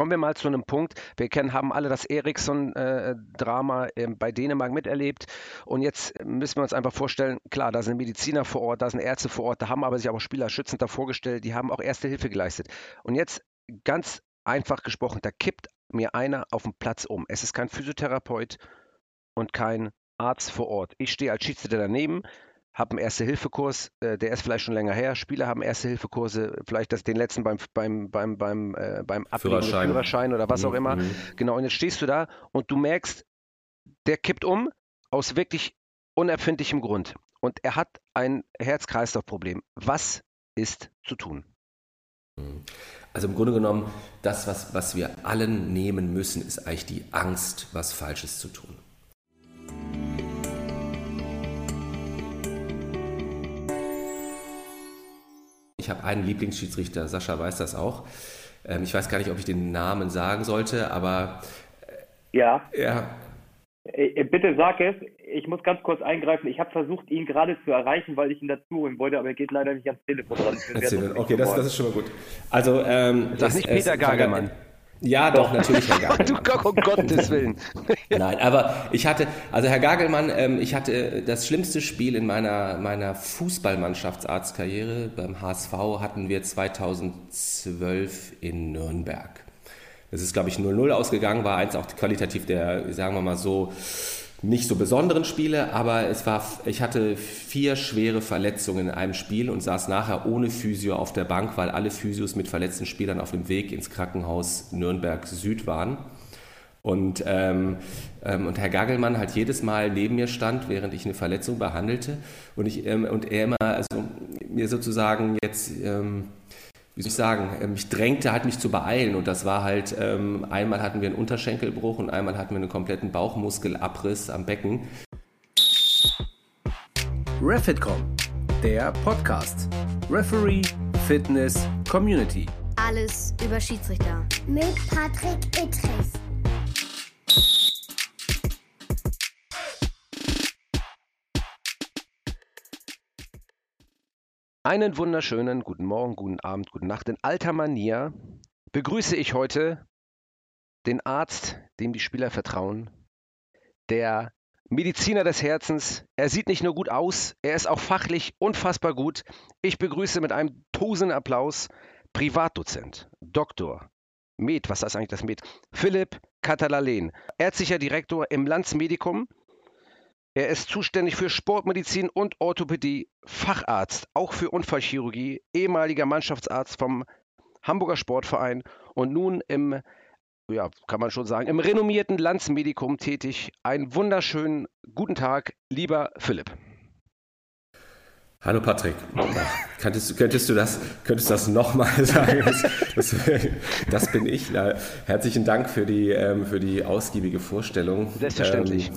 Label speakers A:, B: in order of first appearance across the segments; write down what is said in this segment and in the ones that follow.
A: Kommen wir mal zu einem Punkt. Wir kennen, haben alle das Eriksson-Drama äh, bei Dänemark miterlebt. Und jetzt müssen wir uns einfach vorstellen, klar, da sind Mediziner vor Ort, da sind Ärzte vor Ort, da haben aber sich aber Spieler schützend davor gestellt, die haben auch erste Hilfe geleistet. Und jetzt ganz einfach gesprochen, da kippt mir einer auf dem Platz um. Es ist kein Physiotherapeut und kein Arzt vor Ort. Ich stehe als Schiedsrichter daneben, habe einen Erste-Hilfe-Kurs, äh, der ist vielleicht schon länger her. Spieler haben Erste-Hilfe-Kurse, vielleicht das, den letzten beim, beim, beim, beim, äh, beim
B: Führerschein.
A: Führerschein oder was auch immer.
B: Mhm.
A: Genau, und jetzt stehst du da und du merkst, der kippt um aus wirklich unerfindlichem Grund. Und er hat ein Herz-Kreislauf-Problem. Was ist zu tun?
B: Also im Grunde genommen, das, was, was wir allen nehmen müssen, ist eigentlich die Angst, was Falsches zu tun. Ich habe einen Lieblingsschiedsrichter, Sascha weiß das auch. Ähm, ich weiß gar nicht, ob ich den Namen sagen sollte, aber
C: Ja,
B: er,
C: äh, bitte sag es. Ich muss ganz kurz eingreifen. Ich habe versucht, ihn gerade zu erreichen, weil ich ihn dazu holen wollte, aber er geht leider nicht ans Telefon ran.
B: Erzähl,
C: lustig
B: okay, das, das ist schon mal gut. Also, ähm,
A: Sag
B: es-
A: nicht
B: es-
A: Peter Gagelmann.
B: Ja, doch, natürlich Herr Gagelmann.
A: Du, um Gottes Willen.
B: Nein, aber ich hatte, also Herr Gagelmann, ähm, ich hatte das schlimmste Spiel in meiner, meiner Fußballmannschaftsarztkarriere. Beim HSV hatten wir 2012 in Nürnberg. Das ist, glaube ich, 0-0 ausgegangen, war eins auch qualitativ der, sagen wir mal so, nicht so besonderen Spiele, aber es war, ich hatte vier schwere Verletzungen in einem Spiel und saß nachher ohne Physio auf der Bank, weil alle Physios mit verletzten Spielern auf dem Weg ins Krankenhaus Nürnberg Süd waren. Und, ähm, ähm, und Herr Gagelmann halt jedes Mal neben mir stand, während ich eine Verletzung behandelte. Und, ich, ähm, und er immer, also mir sozusagen jetzt, ähm, wie soll ich sagen, ähm, mich drängte halt mich zu beeilen. Und das war halt, ähm, einmal hatten wir einen Unterschenkelbruch und einmal hatten wir einen kompletten Bauchmuskelabriss am Becken.
D: Refitcom, der Podcast. Referee, Fitness, Community.
E: Alles über Schiedsrichter.
F: Mit Patrick Ittrich.
A: Einen wunderschönen guten Morgen, guten Abend, guten Nacht. In alter Manier begrüße ich heute den Arzt, dem die Spieler vertrauen, der Mediziner des Herzens. Er sieht nicht nur gut aus, er ist auch fachlich unfassbar gut. Ich begrüße mit einem tosenden Applaus Privatdozent, Doktor, Med, was ist eigentlich das Med? Philipp Katalalen, ärztlicher Direktor im Landsmedikum. Er ist zuständig für Sportmedizin und Orthopädie, Facharzt, auch für Unfallchirurgie, ehemaliger Mannschaftsarzt vom Hamburger Sportverein und nun im, ja, kann man schon sagen, im renommierten Landsmedikum tätig. Einen wunderschönen guten Tag, lieber Philipp.
B: Hallo Patrick. Ja, könntest, du- könntest du das, könntest das nochmal sagen? Das, das, das bin ich. Ja, herzlichen Dank für die, ähm, für die ausgiebige Vorstellung.
A: Selbstverständlich.
B: Ähm,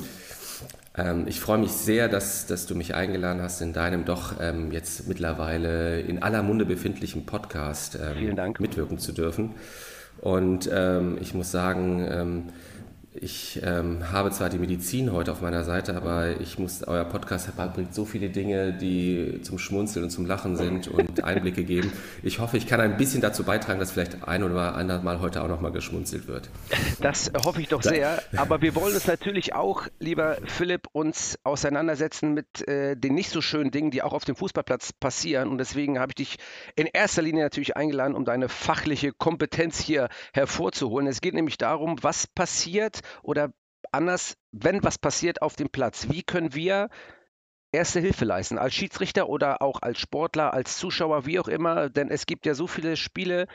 B: ähm, ich freue mich sehr, dass, dass du mich eingeladen hast in deinem doch ähm, jetzt mittlerweile in aller Munde befindlichen Podcast ähm, mitwirken zu dürfen. Und ähm, ich muss sagen, ähm, ich ähm, habe zwar die Medizin heute auf meiner Seite, aber ich muss, euer Podcast bringt so viele Dinge, die zum Schmunzeln und zum Lachen sind und Einblicke geben. Ich hoffe, ich kann ein bisschen dazu beitragen, dass vielleicht ein oder anderes Mal heute auch nochmal geschmunzelt wird.
A: Das hoffe ich doch sehr. Aber wir wollen uns natürlich auch, lieber Philipp, uns auseinandersetzen mit äh, den nicht so schönen Dingen, die auch auf dem Fußballplatz passieren. Und deswegen habe ich dich in erster Linie natürlich eingeladen, um deine fachliche Kompetenz hier hervorzuholen. Es geht nämlich darum, was passiert oder anders, wenn was passiert auf dem Platz. Wie können wir erste Hilfe leisten, als Schiedsrichter oder auch als Sportler, als Zuschauer, wie auch immer, denn es gibt ja so viele Spiele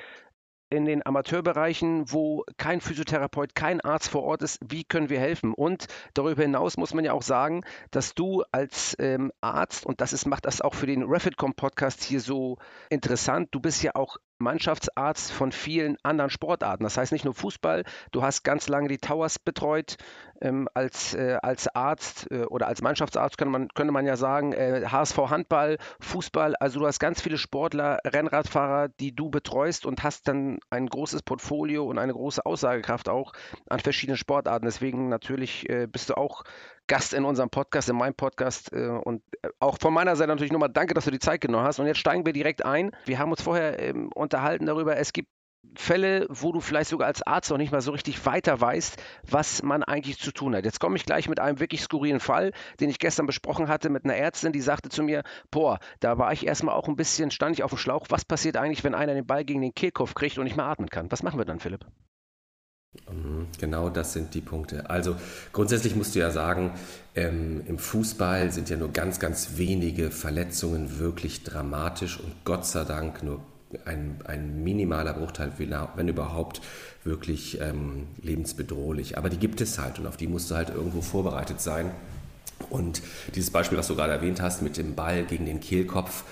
A: in den Amateurbereichen, wo kein Physiotherapeut, kein Arzt vor Ort ist. Wie können wir helfen? Und darüber hinaus muss man ja auch sagen, dass du als ähm, Arzt, und das ist, macht das auch für den Refitcom-Podcast hier so interessant, du bist ja auch Mannschaftsarzt von vielen anderen Sportarten. Das heißt nicht nur Fußball, du hast ganz lange die Towers betreut ähm, als, äh, als Arzt äh, oder als Mannschaftsarzt könnte man, könnte man ja sagen, äh, HSV Handball, Fußball, also du hast ganz viele Sportler, Rennradfahrer, die du betreust und hast dann ein großes Portfolio und eine große Aussagekraft auch an verschiedenen Sportarten. Deswegen natürlich äh, bist du auch Gast in unserem Podcast, in meinem Podcast. Äh, und äh, auch von meiner Seite natürlich nochmal danke, dass du die Zeit genommen hast. Und jetzt steigen wir direkt ein. Wir haben uns vorher ähm, unterhalten darüber, es gibt Fälle, wo du vielleicht sogar als Arzt noch nicht mal so richtig weiter weißt, was man eigentlich zu tun hat. Jetzt komme ich gleich mit einem wirklich skurrilen Fall, den ich gestern besprochen hatte mit einer Ärztin, die sagte zu mir, boah, da war ich erstmal auch ein bisschen, stand ich auf dem Schlauch, was passiert eigentlich, wenn einer den Ball gegen den Kehlkopf kriegt und nicht mehr atmen kann? Was machen wir dann, Philipp?
B: Genau das sind die Punkte. Also grundsätzlich musst du ja sagen, ähm, im Fußball sind ja nur ganz, ganz wenige Verletzungen wirklich dramatisch und Gott sei Dank nur ein, ein minimaler Bruchteil, wenn überhaupt, wirklich ähm, lebensbedrohlich. Aber die gibt es halt und auf die musst du halt irgendwo vorbereitet sein. Und dieses Beispiel, was du gerade erwähnt hast, mit dem Ball gegen den Kehlkopf,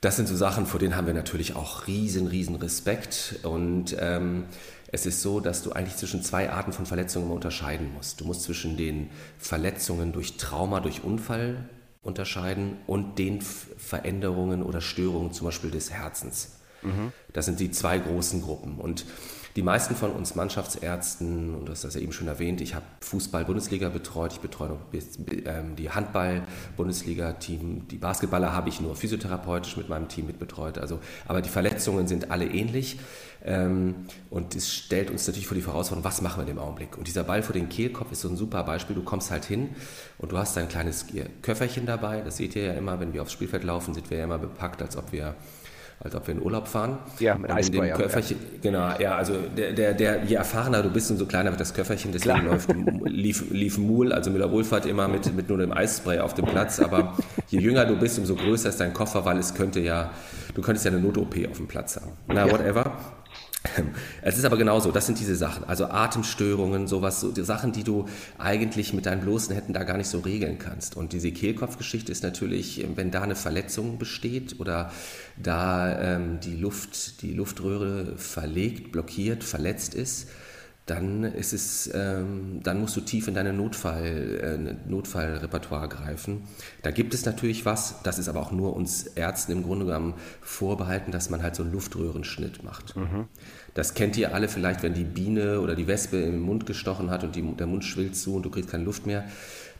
B: das sind so Sachen, vor denen haben wir natürlich auch riesen, riesen Respekt. Und ähm, es ist so, dass du eigentlich zwischen zwei Arten von Verletzungen unterscheiden musst. Du musst zwischen den Verletzungen durch Trauma, durch Unfall unterscheiden und den Veränderungen oder Störungen zum Beispiel des Herzens. Mhm. Das sind die zwei großen Gruppen. Und die meisten von uns Mannschaftsärzten, und du hast das ja eben schon erwähnt, ich habe Fußball-Bundesliga betreut, ich betreue ähm, die Handball-Bundesliga-Team, die Basketballer habe ich nur physiotherapeutisch mit meinem Team mitbetreut. Also, aber die Verletzungen sind alle ähnlich. Ähm, und es stellt uns natürlich vor die Herausforderung, was machen wir in dem Augenblick? Und dieser Ball vor den Kehlkopf ist so ein super Beispiel. Du kommst halt hin und du hast dein kleines Köfferchen dabei. Das seht ihr ja immer, wenn wir aufs Spielfeld laufen, sind wir ja immer bepackt, als ob wir als ob wir in Urlaub fahren.
A: Ja, mit Eisbär,
B: Köfferchen, ja. Genau, ja, also der, der, der, je erfahrener du bist, umso kleiner wird das Köfferchen. Deswegen läuft, lief, lief Mul, also Müller-Wohlfahrt, immer mit, mit nur dem Eisspray auf dem Platz. Aber je jünger du bist, umso größer ist dein Koffer, weil es könnte ja, du könntest ja eine Not-OP auf dem Platz haben. Na, whatever. Es ist aber genauso, das sind diese Sachen, also Atemstörungen, sowas, so die Sachen, die du eigentlich mit deinen bloßen Händen da gar nicht so regeln kannst. Und diese Kehlkopfgeschichte ist natürlich, wenn da eine Verletzung besteht oder da ähm, die Luft, die Luftröhre verlegt, blockiert, verletzt ist, dann ist es, ähm, dann musst du tief in deine Notfall, äh, Notfallrepertoire greifen. Da gibt es natürlich was, das ist aber auch nur uns Ärzten im Grunde genommen vorbehalten, dass man halt so einen Luftröhrenschnitt macht. Mhm. Das kennt ihr alle vielleicht, wenn die Biene oder die Wespe im Mund gestochen hat und die, der Mund schwillt zu und du kriegst keine Luft mehr.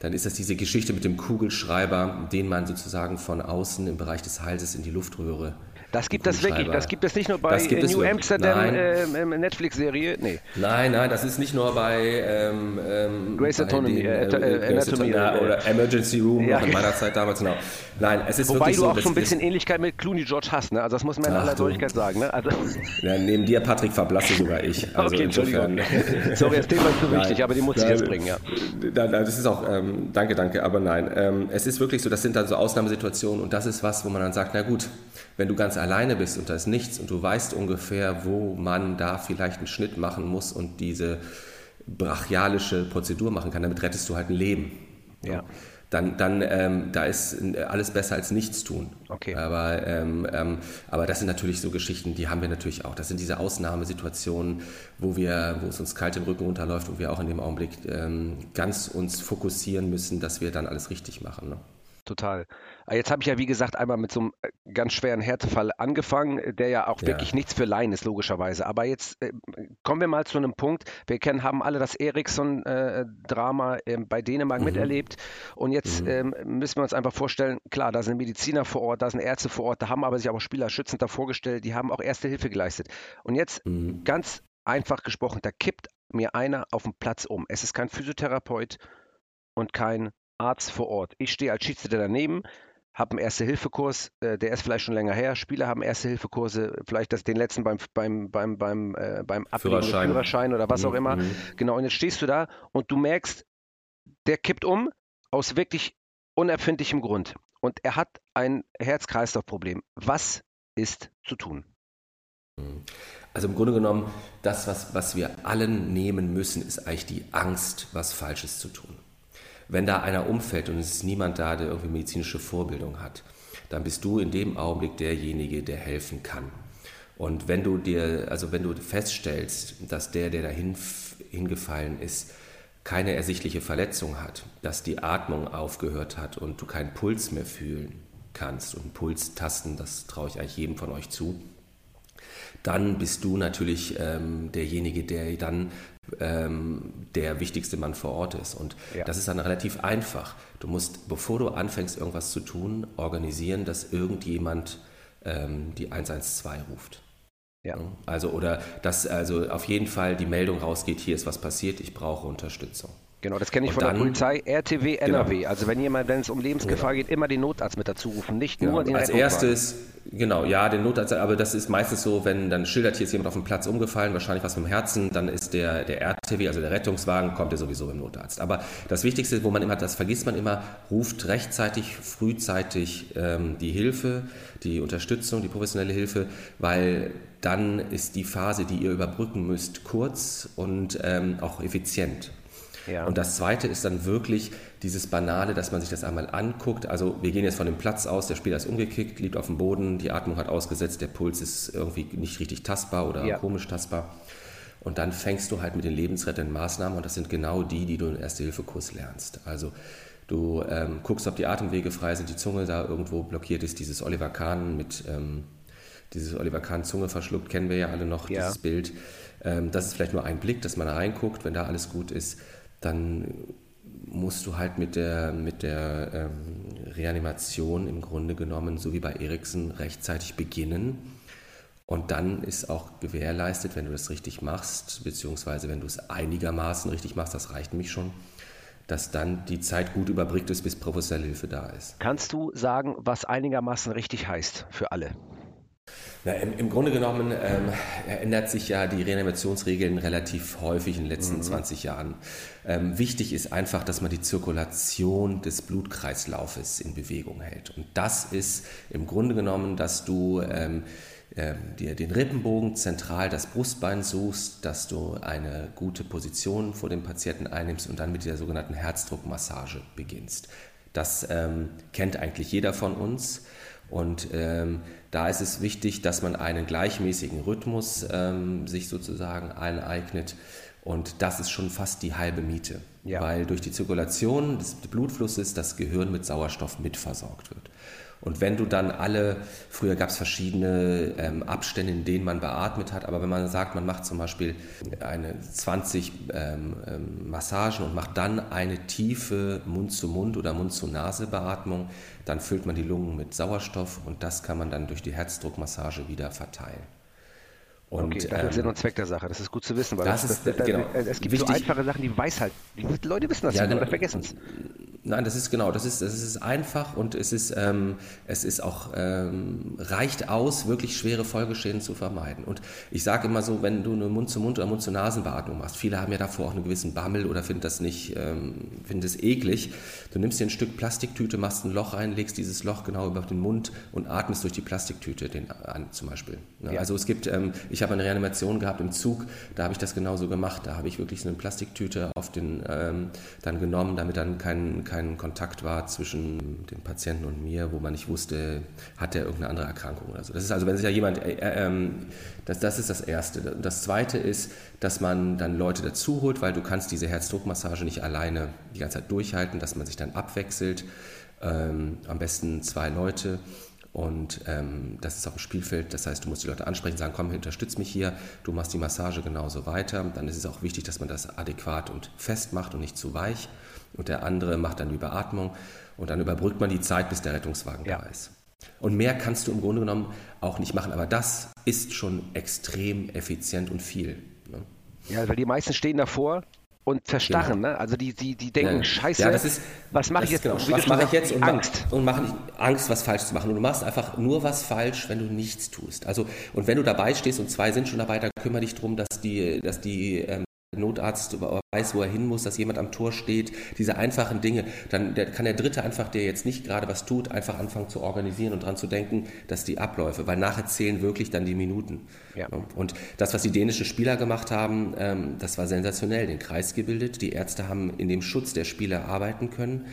B: Dann ist das diese Geschichte mit dem Kugelschreiber, den man sozusagen von außen im Bereich des Halses in die Luftröhre
A: das gibt es wirklich. Das gibt es nicht nur bei New Amsterdam äh, Netflix-Serie. Nee.
B: Nein, nein, das ist nicht nur bei ähm,
A: ähm, Grace Autonomy, den, äh,
B: äh, Anatomy oder, oder Emergency Room ja. in meiner Zeit damals. Genau. Nein, es ist
A: Wobei
B: du
A: auch so, schon ein bisschen Ähnlichkeit mit Clooney George hast. Ne? Also das muss man in aller Deutlichkeit sagen. Ne? Also
B: ja, neben dir, Patrick, verblasse sogar ich.
A: Also okay, insofern. Sorry, das Thema ist zu wichtig, aber die muss ich jetzt bringen. Ja.
B: Das ist auch, ähm, danke, danke, aber nein. Ähm, es ist wirklich so, das sind dann so Ausnahmesituationen und das ist was, wo man dann sagt, na gut, wenn du ganz alleine bist und da ist nichts und du weißt ungefähr, wo man da vielleicht einen Schnitt machen muss und diese brachialische Prozedur machen kann, damit rettest du halt ein Leben. Ja. Dann, dann ähm, da ist alles besser als nichts tun.
A: Okay.
B: Aber, ähm, ähm, aber das sind natürlich so Geschichten, die haben wir natürlich auch. Das sind diese Ausnahmesituationen, wo wir, wo es uns kalt im Rücken runterläuft und wir auch in dem Augenblick ähm, ganz uns fokussieren müssen, dass wir dann alles richtig machen. Ne?
A: total. Jetzt habe ich ja, wie gesagt, einmal mit so einem äh, ganz schweren Härtefall angefangen, der ja auch ja. wirklich nichts für Laien ist, logischerweise. Aber jetzt äh, kommen wir mal zu einem Punkt. Wir kennen, haben alle das Eriksson-Drama äh, bei Dänemark mhm. miterlebt. Und jetzt mhm. ähm, müssen wir uns einfach vorstellen, klar, da sind Mediziner vor Ort, da sind Ärzte vor Ort, da haben aber sich auch Spieler schützend davor gestellt, die haben auch erste Hilfe geleistet. Und jetzt mhm. ganz einfach gesprochen, da kippt mir einer auf dem Platz um. Es ist kein Physiotherapeut und kein Arzt vor Ort. Ich stehe als Schiedsrichter daneben, habe einen Erste-Hilfe-Kurs, äh, der ist vielleicht schon länger her. Spieler haben Erste-Hilfe-Kurse, vielleicht das, den letzten beim, beim, beim, beim, äh, beim
B: Führerschein.
A: Führerschein oder was mhm. auch immer. Mhm. Genau, und jetzt stehst du da und du merkst, der kippt um aus wirklich unerfindlichem Grund. Und er hat ein Herz-Kreislauf-Problem. Was ist zu tun?
B: Also im Grunde genommen, das, was, was wir allen nehmen müssen, ist eigentlich die Angst, was Falsches zu tun. Wenn da einer umfällt und es ist niemand da, der irgendwie medizinische Vorbildung hat, dann bist du in dem Augenblick derjenige, der helfen kann. Und wenn du dir, also wenn du feststellst, dass der, der da hingefallen ist, keine ersichtliche Verletzung hat, dass die Atmung aufgehört hat und du keinen Puls mehr fühlen kannst und Puls tasten, das traue ich eigentlich jedem von euch zu, dann bist du natürlich ähm, derjenige, der dann ähm, der wichtigste Mann vor Ort ist. Und ja. das ist dann relativ einfach. Du musst, bevor du anfängst, irgendwas zu tun, organisieren, dass irgendjemand ähm, die 112 ruft. Ja. Also, oder dass also auf jeden Fall die Meldung rausgeht, hier ist was passiert, ich brauche Unterstützung.
A: Genau, das kenne ich und von dann, der Polizei, RTW NRW. Genau. Also wenn jemand, wenn es um Lebensgefahr genau. geht, immer den Notarzt mit dazu rufen, nicht
B: genau.
A: nur den
B: Als erstes, genau, ja, den Notarzt, aber das ist meistens so, wenn dann schildert, hier ist jemand auf dem Platz umgefallen, wahrscheinlich was mit dem Herzen, dann ist der, der RTW, also der Rettungswagen, kommt ja sowieso im Notarzt. Aber das Wichtigste, wo man immer, das vergisst man immer, ruft rechtzeitig, frühzeitig ähm, die Hilfe, die Unterstützung, die professionelle Hilfe, weil dann ist die Phase, die ihr überbrücken müsst, kurz und ähm, auch effizient. Ja. Und das Zweite ist dann wirklich dieses Banale, dass man sich das einmal anguckt. Also wir gehen jetzt von dem Platz aus, der Spieler ist umgekickt, liegt auf dem Boden, die Atmung hat ausgesetzt, der Puls ist irgendwie nicht richtig tastbar oder ja. komisch tastbar. Und dann fängst du halt mit den lebensrettenden Maßnahmen und das sind genau die, die du im Erste-Hilfe-Kurs lernst. Also du ähm, guckst, ob die Atemwege frei sind, die Zunge da irgendwo blockiert ist, dieses Oliver Kahn mit ähm, dieses Oliver Kahn Zunge verschluckt, kennen wir ja alle noch, ja. dieses Bild. Ähm, das ist vielleicht nur ein Blick, dass man da reinguckt, wenn da alles gut ist dann musst du halt mit der, mit der ähm, Reanimation im Grunde genommen, so wie bei Eriksen, rechtzeitig beginnen. Und dann ist auch gewährleistet, wenn du das richtig machst, beziehungsweise wenn du es einigermaßen richtig machst, das reicht mich schon, dass dann die Zeit gut überbrückt ist, bis professionelle Hilfe da ist.
A: Kannst du sagen, was einigermaßen richtig heißt für alle?
B: Na, im, im, Grunde genommen ähm, ändert sich ja die Reanimationsregeln relativ häufig in den letzten mhm. 20 Jahren. Ähm, wichtig ist einfach, dass man die Zirkulation des Blutkreislaufes in Bewegung hält. Und das ist im Grunde genommen, dass du ähm, äh, dir den Rippenbogen zentral das Brustbein suchst, dass du eine gute Position vor dem Patienten einnimmst und dann mit der sogenannten Herzdruckmassage beginnst. Das ähm, kennt eigentlich jeder von uns. Und ähm, da ist es wichtig, dass man einen gleichmäßigen Rhythmus ähm, sich sozusagen eineignet. Und das ist schon fast die halbe Miete, ja. weil durch die Zirkulation des Blutflusses das Gehirn mit Sauerstoff mitversorgt wird. Und wenn du dann alle, früher gab es verschiedene ähm, Abstände, in denen man beatmet hat, aber wenn man sagt, man macht zum Beispiel eine 20 ähm, ähm, Massagen und macht dann eine tiefe Mund-zu-Mund- oder Mund-zu-Nase-Beatmung, dann füllt man die Lungen mit Sauerstoff und das kann man dann durch die Herzdruckmassage wieder verteilen.
A: Und, okay, das ist Sinn und Zweck der Sache. Das ist gut zu wissen, weil
B: das, das, ist, das, genau.
A: es gibt Wichtig, so einfache Sachen, die weiß halt, die Leute wissen das ja, genau, oder vergessen es.
B: Nein, das ist genau, das ist, das ist einfach und es ist, ähm, es ist auch, ähm, reicht aus, wirklich schwere Folgeschäden zu vermeiden. Und ich sage immer so, wenn du eine Mund-zu-Mund- oder Mund-zu-Nasen-Beatmung machst, viele haben ja davor auch einen gewissen Bammel oder finden das nicht, ähm, finden es eklig. Du nimmst dir ein Stück Plastiktüte, machst ein Loch rein, legst dieses Loch genau über den Mund und atmest durch die Plastiktüte den an, zum Beispiel. Ja, ja. Also es gibt, ähm, ich habe eine Reanimation gehabt im Zug, da habe ich das genauso gemacht. Da habe ich wirklich so eine Plastiktüte auf den, ähm, dann genommen, damit dann kein, kein kein Kontakt war zwischen dem Patienten und mir, wo man nicht wusste, hat er irgendeine andere Erkrankung oder so. Das ist also, wenn sich ja jemand, äh, äh, ähm, das, das ist das Erste. Das Zweite ist, dass man dann Leute dazu holt, weil du kannst diese Herzdruckmassage nicht alleine die ganze Zeit durchhalten, dass man sich dann abwechselt. Ähm, am besten zwei Leute. Und ähm, das ist auf dem Spielfeld, das heißt, du musst die Leute ansprechen, sagen, komm, unterstütz mich hier, du machst die Massage genauso weiter. Dann ist es auch wichtig, dass man das adäquat und fest macht und nicht zu weich und der andere macht dann die Beatmung und dann überbrückt man die Zeit, bis der Rettungswagen ja. da ist. Und mehr kannst du im Grunde genommen auch nicht machen, aber das ist schon extrem effizient und viel. Ne?
A: Ja, weil die meisten stehen davor und verstarren, genau. ne? Also die, die, die denken, ja. scheiße,
B: ja, ist,
A: was mache ich jetzt?
B: Genau. Was mache ich jetzt? Und Angst. und machen Angst, was falsch zu machen. Und du machst einfach nur was falsch, wenn du nichts tust. Also, und wenn du dabei stehst und zwei sind schon dabei, dann kümmere dich darum, dass die, dass die ähm, Notarzt weiß, wo er hin muss, dass jemand am Tor steht, diese einfachen Dinge, dann kann der Dritte einfach, der jetzt nicht gerade was tut, einfach anfangen zu organisieren und dran zu denken, dass die Abläufe, weil nachher zählen wirklich dann die Minuten. Ja. Und das, was die dänischen Spieler gemacht haben, ähm, das war sensationell, den Kreis gebildet. Die Ärzte haben in dem Schutz der Spieler arbeiten können.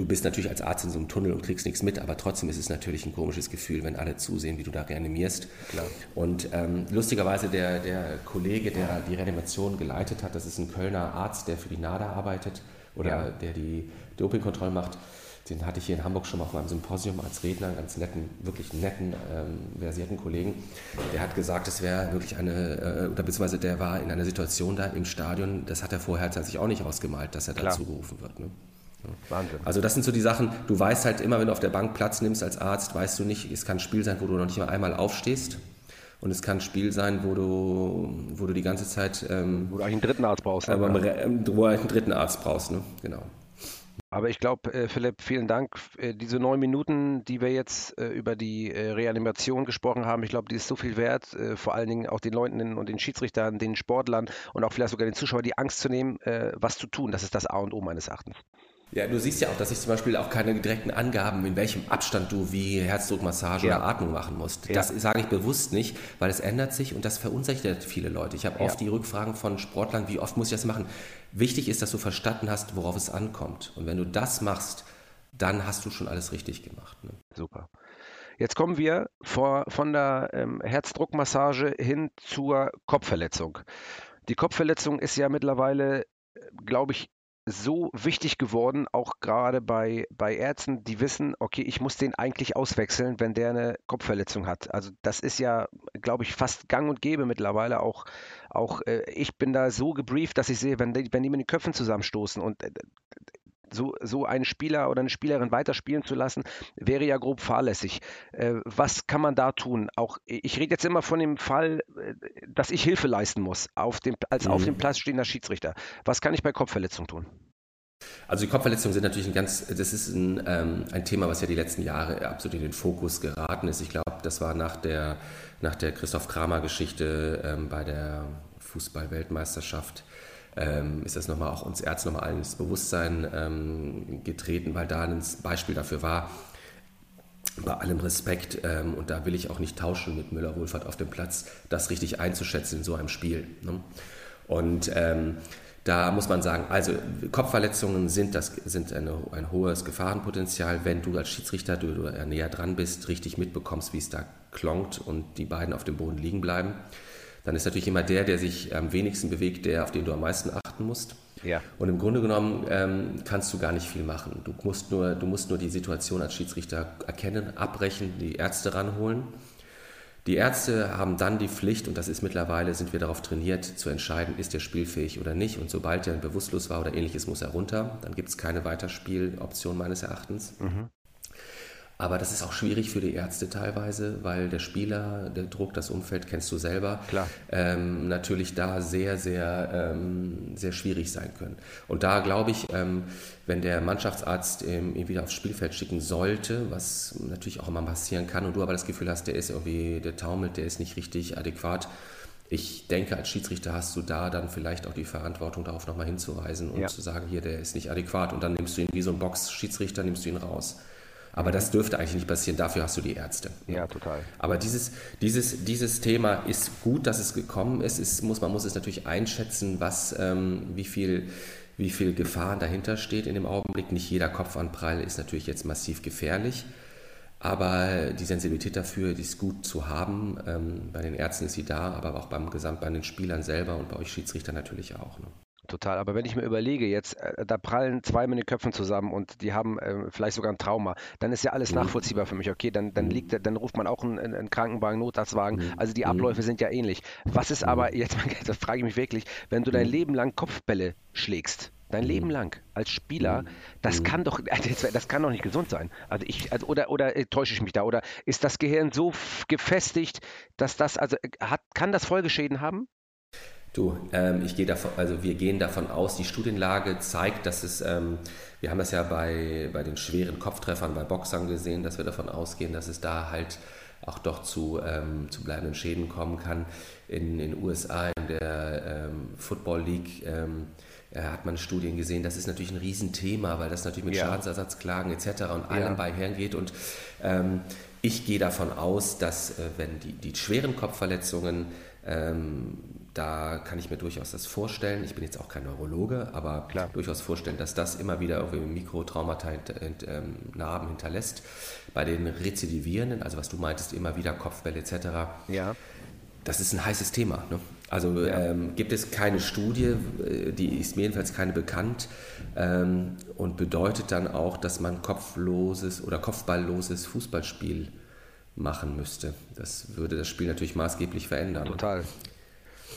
B: Du bist natürlich als Arzt in so einem Tunnel und kriegst nichts mit, aber trotzdem ist es natürlich ein komisches Gefühl, wenn alle zusehen, wie du da reanimierst. Klar. Und ähm, lustigerweise der, der Kollege, der die Reanimation geleitet hat, das ist ein Kölner Arzt, der für die NADA arbeitet oder ja. der die Dopingkontrolle macht. Den hatte ich hier in Hamburg schon mal auf meinem Symposium als Redner, einen ganz netten, wirklich netten, ähm, versierten Kollegen. Der hat gesagt, es wäre wirklich eine, äh, oder beziehungsweise der war in einer Situation da im Stadion, das hat er vorher sich auch nicht ausgemalt, dass er Klar. dazu gerufen wird. Ne? Wahnsinn. Also das sind so die Sachen, du weißt halt immer, wenn du auf der Bank Platz nimmst als Arzt, weißt du nicht, es kann ein Spiel sein, wo du noch nicht mal einmal aufstehst. Und es kann ein Spiel sein, wo du, wo du die ganze Zeit. Ähm,
A: wo du eigentlich einen dritten Arzt brauchst. Ne?
B: Ähm, wo du eigentlich einen dritten Arzt brauchst, ne? Genau.
A: Aber ich glaube, äh, Philipp, vielen Dank. Äh, diese neun Minuten, die wir jetzt äh, über die Reanimation gesprochen haben, ich glaube, die ist so viel wert, vor allen Dingen auch den Leuten und den Schiedsrichtern, den Sportlern und auch vielleicht sogar den Zuschauern die Angst zu nehmen, was zu tun. Das ist das A und O meines Erachtens.
B: Ja, du siehst ja auch, dass ich zum Beispiel auch keine direkten Angaben, in welchem Abstand du wie Herzdruckmassage ja. oder Atmung machen musst. Ja. Das sage ich bewusst nicht, weil es ändert sich und das verunsichert viele Leute. Ich habe ja. oft die Rückfragen von Sportlern, wie oft muss ich das machen? Wichtig ist, dass du verstanden hast, worauf es ankommt. Und wenn du das machst, dann hast du schon alles richtig gemacht. Ne?
A: Super. Jetzt kommen wir vor, von der ähm, Herzdruckmassage hin zur Kopfverletzung. Die Kopfverletzung ist ja mittlerweile, äh, glaube ich, so wichtig geworden, auch gerade bei, bei Ärzten, die wissen, okay, ich muss den eigentlich auswechseln, wenn der eine Kopfverletzung hat. Also das ist ja, glaube ich, fast gang und gäbe mittlerweile. Auch, auch äh, ich bin da so gebrieft, dass ich sehe, wenn die, wenn die mit den Köpfen zusammenstoßen und äh, so, so einen Spieler oder eine Spielerin weiterspielen zu lassen, wäre ja grob fahrlässig. Äh, was kann man da tun? Auch ich rede jetzt immer von dem Fall, äh, dass ich Hilfe leisten muss, auf dem, als mhm. auf dem Platz stehender Schiedsrichter. Was kann ich bei Kopfverletzung tun?
B: Also die Kopfverletzungen sind natürlich ein ganz, das ist ein, ähm, ein Thema, was ja die letzten Jahre absolut in den Fokus geraten ist. Ich glaube, das war nach der, nach der Christoph Kramer-Geschichte ähm, bei der Fußball-Weltmeisterschaft ähm, ist das nochmal auch uns Ärzten nochmal ins Bewusstsein ähm, getreten, weil da ein Beispiel dafür war, bei allem Respekt, ähm, und da will ich auch nicht tauschen mit Müller-Wohlfahrt auf dem Platz, das richtig einzuschätzen in so einem Spiel. Ne? Und ähm, da muss man sagen, also Kopfverletzungen sind, das, sind eine, ein hohes Gefahrenpotenzial, wenn du als Schiedsrichter, du, du näher dran bist, richtig mitbekommst, wie es da klonkt und die beiden auf dem Boden liegen bleiben dann ist natürlich immer der, der sich am wenigsten bewegt, der, auf den du am meisten achten musst. Ja. Und im Grunde genommen ähm, kannst du gar nicht viel machen. Du musst, nur, du musst nur die Situation als Schiedsrichter erkennen, abbrechen, die Ärzte ranholen. Die Ärzte haben dann die Pflicht, und das ist mittlerweile, sind wir darauf trainiert, zu entscheiden, ist der spielfähig oder nicht. Und sobald er bewusstlos war oder ähnliches, muss er runter. Dann gibt es keine Weiterspieloption meines Erachtens. Mhm. Aber das ist auch schwierig für die Ärzte teilweise, weil der Spieler, der Druck, das Umfeld kennst du selber, ähm, natürlich da sehr, sehr, ähm, sehr schwierig sein können. Und da glaube ich, ähm, wenn der Mannschaftsarzt ihn wieder aufs Spielfeld schicken sollte, was natürlich auch immer passieren kann, und du aber das Gefühl hast, der ist irgendwie, der taumelt, der ist nicht richtig adäquat, ich denke, als Schiedsrichter hast du da dann vielleicht auch die Verantwortung, darauf nochmal hinzuweisen und ja. zu sagen, hier, der ist nicht adäquat. Und dann nimmst du ihn wie so ein Box-Schiedsrichter, nimmst du ihn raus. Aber das dürfte eigentlich nicht passieren, dafür hast du die Ärzte.
A: Ja, total.
B: Aber dieses, dieses, dieses Thema ist gut, dass es gekommen ist. Es muss, man muss es natürlich einschätzen, was, ähm, wie, viel, wie viel Gefahr dahinter steht in dem Augenblick. Nicht jeder Kopfanprall ist natürlich jetzt massiv gefährlich. Aber die Sensibilität dafür, die ist gut zu haben. Ähm, bei den Ärzten ist sie da, aber auch beim Gesamt, bei den Spielern selber und bei euch Schiedsrichter natürlich auch. Ne?
A: Total. Aber wenn ich mir überlege, jetzt, äh, da prallen zwei mit den Köpfen zusammen und die haben äh, vielleicht sogar ein Trauma, dann ist ja alles mhm. nachvollziehbar für mich. Okay, dann, dann mhm. liegt, dann ruft man auch einen, einen Krankenwagen, Notarztwagen. Mhm. Also die Abläufe sind ja ähnlich. Was ist aber, jetzt das frage ich mich wirklich, wenn du dein Leben lang Kopfbälle schlägst, dein Leben lang als Spieler, das kann doch, das kann doch nicht gesund sein. Also ich, also oder, oder äh, täusche ich mich da? Oder ist das Gehirn so gefestigt, dass das, also hat, kann das Folgeschäden haben?
B: Du, ähm, ich gehe davon, also wir gehen davon aus, die Studienlage zeigt, dass es, ähm, wir haben das ja bei, bei den schweren Kopftreffern bei Boxern gesehen, dass wir davon ausgehen, dass es da halt auch doch zu, ähm, zu bleibenden Schäden kommen kann. In den USA, in der ähm, Football League, ähm, hat man Studien gesehen, das ist natürlich ein Riesenthema, weil das natürlich mit ja. Schadensersatzklagen etc. und allem ja. beihergeht. Und ähm, ich gehe davon aus, dass äh, wenn die, die schweren Kopfverletzungen ähm, da kann ich mir durchaus das vorstellen. Ich bin jetzt auch kein Neurologe, aber Klar. durchaus vorstellen, dass das immer wieder irgendwie Mikrotraumata, ähm, Narben hinterlässt. Bei den Rezidivierenden, also was du meintest, immer wieder Kopfbälle etc. Ja. Das ist ein heißes Thema. Ne? Also ja. ähm, gibt es keine Studie, äh, die ist mir jedenfalls keine bekannt ähm, und bedeutet dann auch, dass man kopfloses oder kopfballloses Fußballspiel machen müsste. Das würde das Spiel natürlich maßgeblich verändern.
A: Total.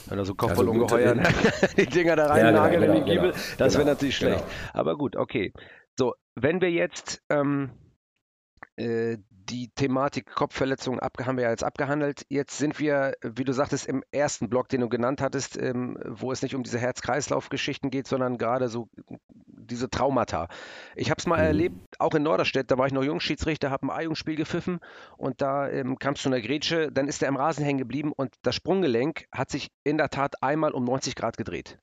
A: Wenn er so Kopfballungeheuer also die Dinger da reinnageln ja, genau, in die Giebel, genau, das wäre genau, natürlich schlecht. Genau. Aber gut, okay. So, wenn wir jetzt ähm, äh, die Thematik Kopfverletzungen haben wir ja jetzt abgehandelt. Jetzt sind wir, wie du sagtest, im ersten Block, den du genannt hattest, ähm, wo es nicht um diese Herz-Kreislauf-Geschichten geht, sondern gerade so diese Traumata. Ich habe es mal mhm. erlebt, auch in Norderstedt, da war ich noch Jungschiedsrichter, habe ein A-Jugendspiel gepfiffen und da ähm, kam es zu einer Grätsche, dann ist er im Rasen hängen geblieben und das Sprunggelenk hat sich in der Tat einmal um 90 Grad gedreht.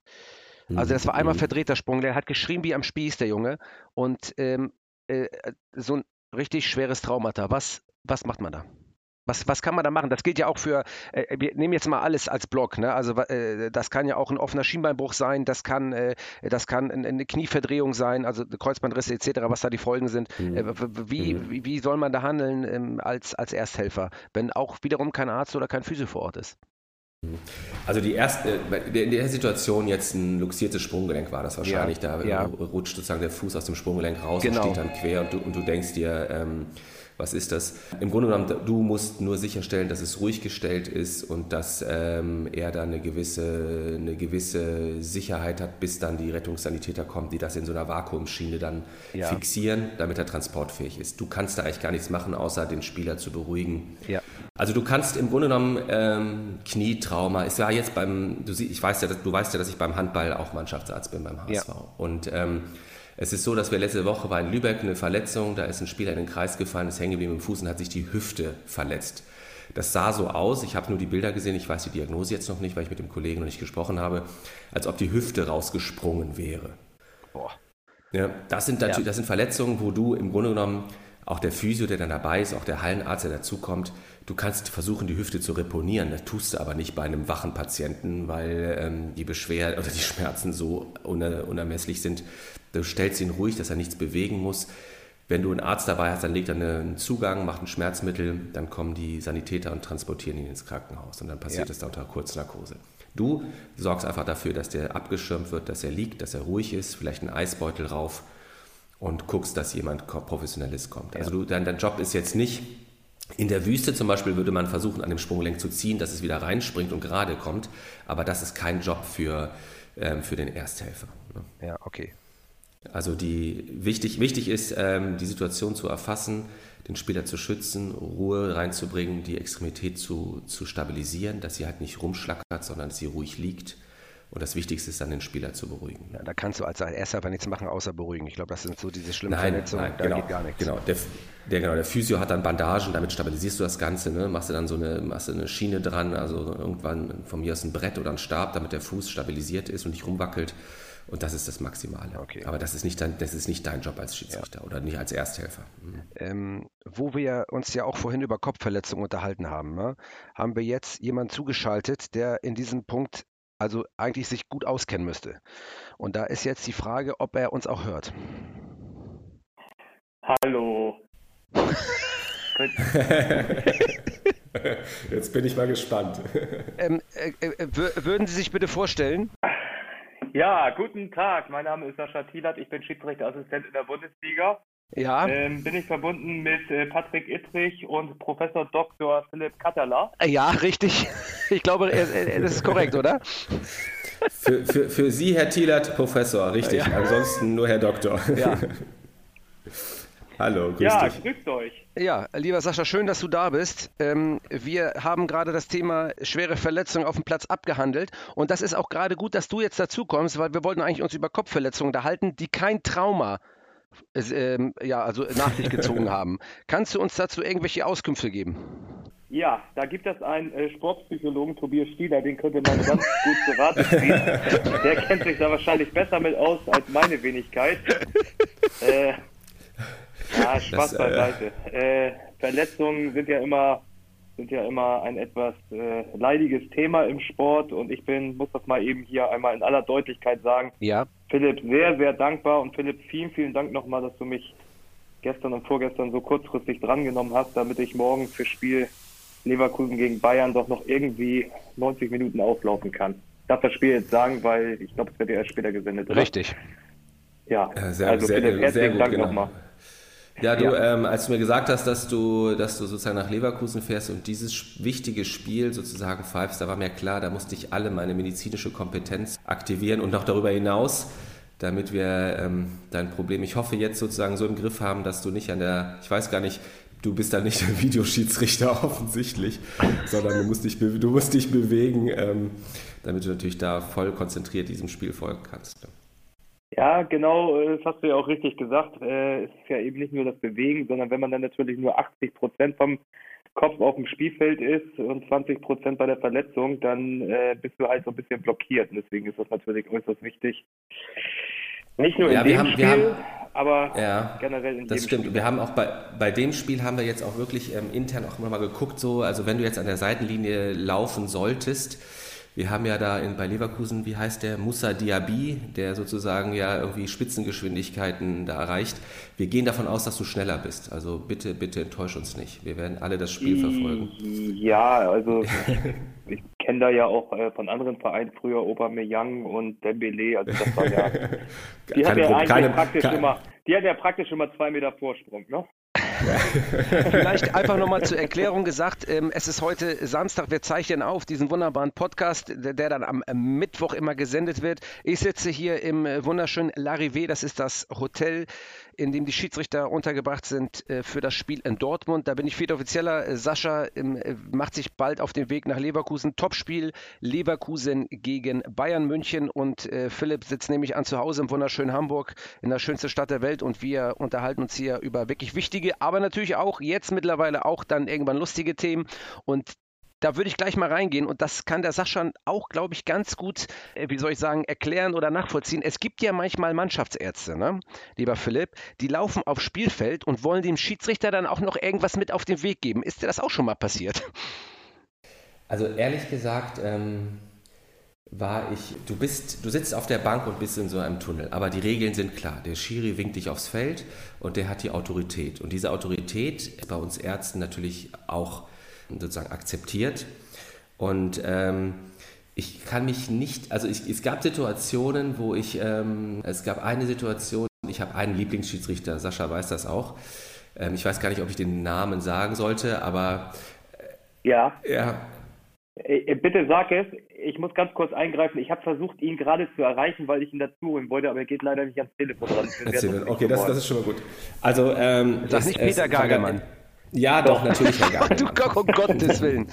A: Also das war einmal mhm. verdrehter Sprung, der hat geschrien wie am Spieß, der Junge. Und ähm, äh, so ein richtig schweres Traumata. Was, was macht man da? Was, was kann man da machen? Das gilt ja auch für, äh, wir nehmen jetzt mal alles als Block, ne? Also äh, das kann ja auch ein offener Schienbeinbruch sein, das kann, äh, das kann eine Knieverdrehung sein, also Kreuzbandrisse etc., was da die Folgen sind. Mhm. Äh, wie, mhm. wie, wie, soll man da handeln ähm, als, als Ersthelfer, wenn auch wiederum kein Arzt oder kein Physio vor Ort ist?
B: Also die erste, in der Situation jetzt ein luxiertes Sprunggelenk war das wahrscheinlich. Ja, da ja. rutscht sozusagen der Fuß aus dem Sprunggelenk raus genau. und steht dann quer und du, und du denkst dir, ähm, was ist das? Im Grunde genommen, du musst nur sicherstellen, dass es ruhig gestellt ist und dass ähm, er da eine gewisse, eine gewisse Sicherheit hat, bis dann die Rettungssanitäter kommen, die das in so einer Vakuumschiene dann ja. fixieren, damit er transportfähig ist. Du kannst da eigentlich gar nichts machen, außer den Spieler zu beruhigen. Also du kannst im Grunde genommen ähm, Knietrauma, ist ja jetzt beim, du, ich weiß ja, du weißt ja, dass ich beim Handball auch Mannschaftsarzt bin beim HSV. Ja. Und ähm, es ist so, dass wir letzte Woche war in Lübeck eine Verletzung, da ist ein Spieler in den Kreis gefallen, ist hängen geblieben im Fuß und hat sich die Hüfte verletzt. Das sah so aus, ich habe nur die Bilder gesehen, ich weiß die Diagnose jetzt noch nicht, weil ich mit dem Kollegen noch nicht gesprochen habe, als ob die Hüfte rausgesprungen wäre. Boah. Ja, das sind natürlich, ja. das sind Verletzungen, wo du im Grunde genommen auch der Physio, der dann dabei ist, auch der Hallenarzt, der dazukommt, du kannst versuchen, die Hüfte zu reponieren. Das tust du aber nicht bei einem wachen Patienten, weil ähm, die Beschwerden oder die Schmerzen so unermesslich sind, Du stellst ihn ruhig, dass er nichts bewegen muss. Wenn du einen Arzt dabei hast, dann legt er einen Zugang, macht ein Schmerzmittel, dann kommen die Sanitäter und transportieren ihn ins Krankenhaus und dann passiert ja. es da unter Kurznarkose. Du sorgst einfach dafür, dass der abgeschirmt wird, dass er liegt, dass er ruhig ist, vielleicht einen Eisbeutel rauf und guckst, dass jemand Professionelles kommt. Also du, dein, dein Job ist jetzt nicht, in der Wüste zum Beispiel würde man versuchen, an dem Sprunggelenk zu ziehen, dass es wieder reinspringt und gerade kommt, aber das ist kein Job für, ähm, für den Ersthelfer.
A: Ne? Ja, okay.
B: Also die, wichtig, wichtig ist, ähm, die Situation zu erfassen, den Spieler zu schützen, Ruhe reinzubringen, die Extremität zu, zu stabilisieren, dass sie halt nicht rumschlackert, sondern dass sie ruhig liegt. Und das Wichtigste ist dann, den Spieler zu beruhigen.
A: Ja, da kannst du als Erster aber nichts machen, außer beruhigen. Ich glaube, das sind so diese schlimmen
B: nein, Verletzungen, nein, da genau, geht gar nichts. Genau der, der, genau, der Physio hat dann Bandagen, damit stabilisierst du das Ganze. Ne? Machst du dann so eine, machst du eine Schiene dran, also irgendwann von mir aus ein Brett oder ein Stab, damit der Fuß stabilisiert ist und nicht rumwackelt. Und das ist das Maximale. Okay. Aber das ist, nicht dein, das ist nicht dein Job als Schiedsrichter ja. oder nicht als Ersthelfer.
A: Mhm. Ähm, wo wir uns ja auch vorhin über Kopfverletzungen unterhalten haben, ne, haben wir jetzt jemanden zugeschaltet, der in diesem Punkt also eigentlich sich gut auskennen müsste. Und da ist jetzt die Frage, ob er uns auch hört.
C: Hallo.
B: Jetzt bin ich mal gespannt.
A: Ähm, äh, äh, würden Sie sich bitte vorstellen?
C: Ja, guten Tag. Mein Name ist Sascha Thielert. Ich bin Schiedsrichterassistent in der Bundesliga. Ja. Ähm, bin ich verbunden mit äh, Patrick Ittrich und Professor Dr. Philipp Katterler?
A: Ja, richtig. Ich glaube, das ist korrekt, oder?
B: Für, für, für Sie, Herr Thielert, Professor, richtig. Ja. Ansonsten nur Herr Doktor. Ja. Hallo, grüß
C: ja,
B: dich.
C: Ja, grüßt euch.
A: Ja, lieber Sascha, schön, dass du da bist. Ähm, wir haben gerade das Thema schwere Verletzungen auf dem Platz abgehandelt und das ist auch gerade gut, dass du jetzt dazu kommst, weil wir wollten eigentlich uns über Kopfverletzungen unterhalten, die kein Trauma ähm, ja, also nach sich gezogen haben. Kannst du uns dazu irgendwelche Auskünfte geben?
C: Ja, da gibt es einen äh, Sportpsychologen, Tobias Stieler, den könnte man ganz gut zu Rate ziehen. Der kennt sich da wahrscheinlich besser mit aus als meine Wenigkeit. Äh, ja, Spaß das, beiseite. Äh, äh, Verletzungen sind ja immer sind ja immer ein etwas äh, leidiges Thema im Sport und ich bin, muss das mal eben hier einmal in aller Deutlichkeit sagen. Ja. Philipp, sehr, sehr dankbar und Philipp, vielen, vielen Dank nochmal, dass du mich gestern und vorgestern so kurzfristig drangenommen hast, damit ich morgen für Spiel Leverkusen gegen Bayern doch noch irgendwie 90 Minuten auflaufen kann. Ich darf das Spiel jetzt sagen, weil ich glaube, es wird ja erst später gesendet.
A: Oder? Richtig.
C: Ja, ja sehr, also sehr, Philipp, herzlichen Dank genau. nochmal.
B: Ja, du, ja. Ähm, als du mir gesagt hast, dass du, dass du sozusagen nach Leverkusen fährst und dieses wichtige Spiel sozusagen pfeifst, da war mir klar, da musste ich alle meine medizinische Kompetenz aktivieren und noch darüber hinaus, damit wir ähm, dein Problem, ich hoffe, jetzt sozusagen so im Griff haben, dass du nicht an der, ich weiß gar nicht, du bist da nicht der Videoschiedsrichter offensichtlich, sondern du musst dich, du musst dich bewegen, ähm, damit du natürlich da voll konzentriert diesem Spiel folgen kannst. Ne?
C: Ja, genau, äh, das hast du ja auch richtig gesagt. Äh, es ist ja eben nicht nur das Bewegen, sondern wenn man dann natürlich nur 80 Prozent vom Kopf auf dem Spielfeld ist und 20 Prozent bei der Verletzung, dann äh, bist du halt so ein bisschen blockiert. Und deswegen ist das natürlich äußerst wichtig. Nicht nur
B: ja,
C: in dem
B: haben,
C: Spiel,
B: haben,
C: aber
B: ja,
C: generell in
B: das stimmt.
C: Spiel.
B: Wir haben auch bei, bei dem Spiel haben wir jetzt auch wirklich ähm, intern auch immer mal geguckt, so, also wenn du jetzt an der Seitenlinie laufen solltest, wir haben ja da in, bei Leverkusen, wie heißt der, Musa Diaby, der sozusagen ja irgendwie Spitzengeschwindigkeiten da erreicht. Wir gehen davon aus, dass du schneller bist. Also bitte, bitte enttäusch uns nicht. Wir werden alle das Spiel verfolgen.
C: Ja, also ich kenne da ja auch äh, von anderen Vereinen früher Aubameyang und Dembele, also das war ja, die hat ja praktisch immer, die hat ja praktisch immer zwei Meter Vorsprung, ne?
A: Vielleicht einfach nochmal zur Erklärung gesagt, ähm, es ist heute Samstag, wir zeichnen auf diesen wunderbaren Podcast, der, der dann am am Mittwoch immer gesendet wird. Ich sitze hier im äh, wunderschönen Larivé, das ist das Hotel, in dem die Schiedsrichter untergebracht sind äh, für das Spiel in Dortmund. Da bin ich viel offizieller. Äh, Sascha ähm, äh, macht sich bald auf den Weg nach Leverkusen. Topspiel Leverkusen gegen Bayern München und Philipp sitzt nämlich an zu Hause im wunderschönen Hamburg, in der schönsten Stadt der Welt und wir unterhalten uns hier über wirklich wichtige, aber natürlich auch jetzt mittlerweile auch dann irgendwann lustige Themen und da würde ich gleich mal reingehen und das kann der Sascha auch, glaube ich, ganz gut, äh, wie soll ich sagen, erklären oder nachvollziehen. Es gibt ja manchmal Mannschaftsärzte, ne? lieber Philipp, die laufen aufs Spielfeld und wollen dem Schiedsrichter dann auch noch irgendwas mit auf den Weg geben. Ist dir das auch schon mal passiert?
B: Also ehrlich gesagt ähm, war ich, du bist, du sitzt auf der Bank und bist in so einem Tunnel, aber die Regeln sind klar. Der Schiri winkt dich aufs Feld und der hat die Autorität. Und diese Autorität ist bei uns Ärzten natürlich auch sozusagen akzeptiert. Und ähm, ich kann mich nicht, also ich, es gab Situationen, wo ich, ähm, es gab eine Situation, ich habe einen Lieblingsschiedsrichter, Sascha weiß das auch. Ähm, ich weiß gar nicht, ob ich den Namen sagen sollte, aber
C: Ja,
B: ja,
C: Äh, Bitte sag es. Ich muss ganz kurz eingreifen. Ich habe versucht, ihn gerade zu erreichen, weil ich ihn dazu holen wollte, aber er geht leider nicht ans Telefon ran. Nicht
B: Okay, das, das ist schon mal gut. Also, ähm,
A: Sag
B: es-
A: nicht
B: es-
A: Peter Gagelmann.
B: Ja, doch, natürlich Herr Gagelmann.
A: Du, um Gottes Willen.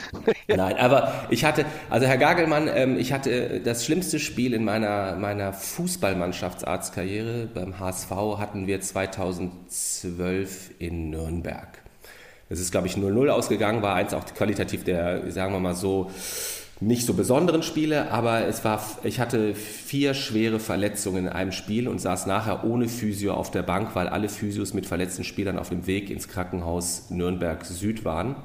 B: Nein, aber ich hatte, also Herr Gagelmann, ähm, ich hatte das schlimmste Spiel in meiner, meiner Fußballmannschaftsarztkarriere. Beim HSV hatten wir 2012 in Nürnberg. Das ist, glaube ich, 0-0 ausgegangen, war eins auch qualitativ der, sagen wir mal so, nicht so besonderen Spiele, aber es war, ich hatte vier schwere Verletzungen in einem Spiel und saß nachher ohne Physio auf der Bank, weil alle Physios mit verletzten Spielern auf dem Weg ins Krankenhaus Nürnberg Süd waren.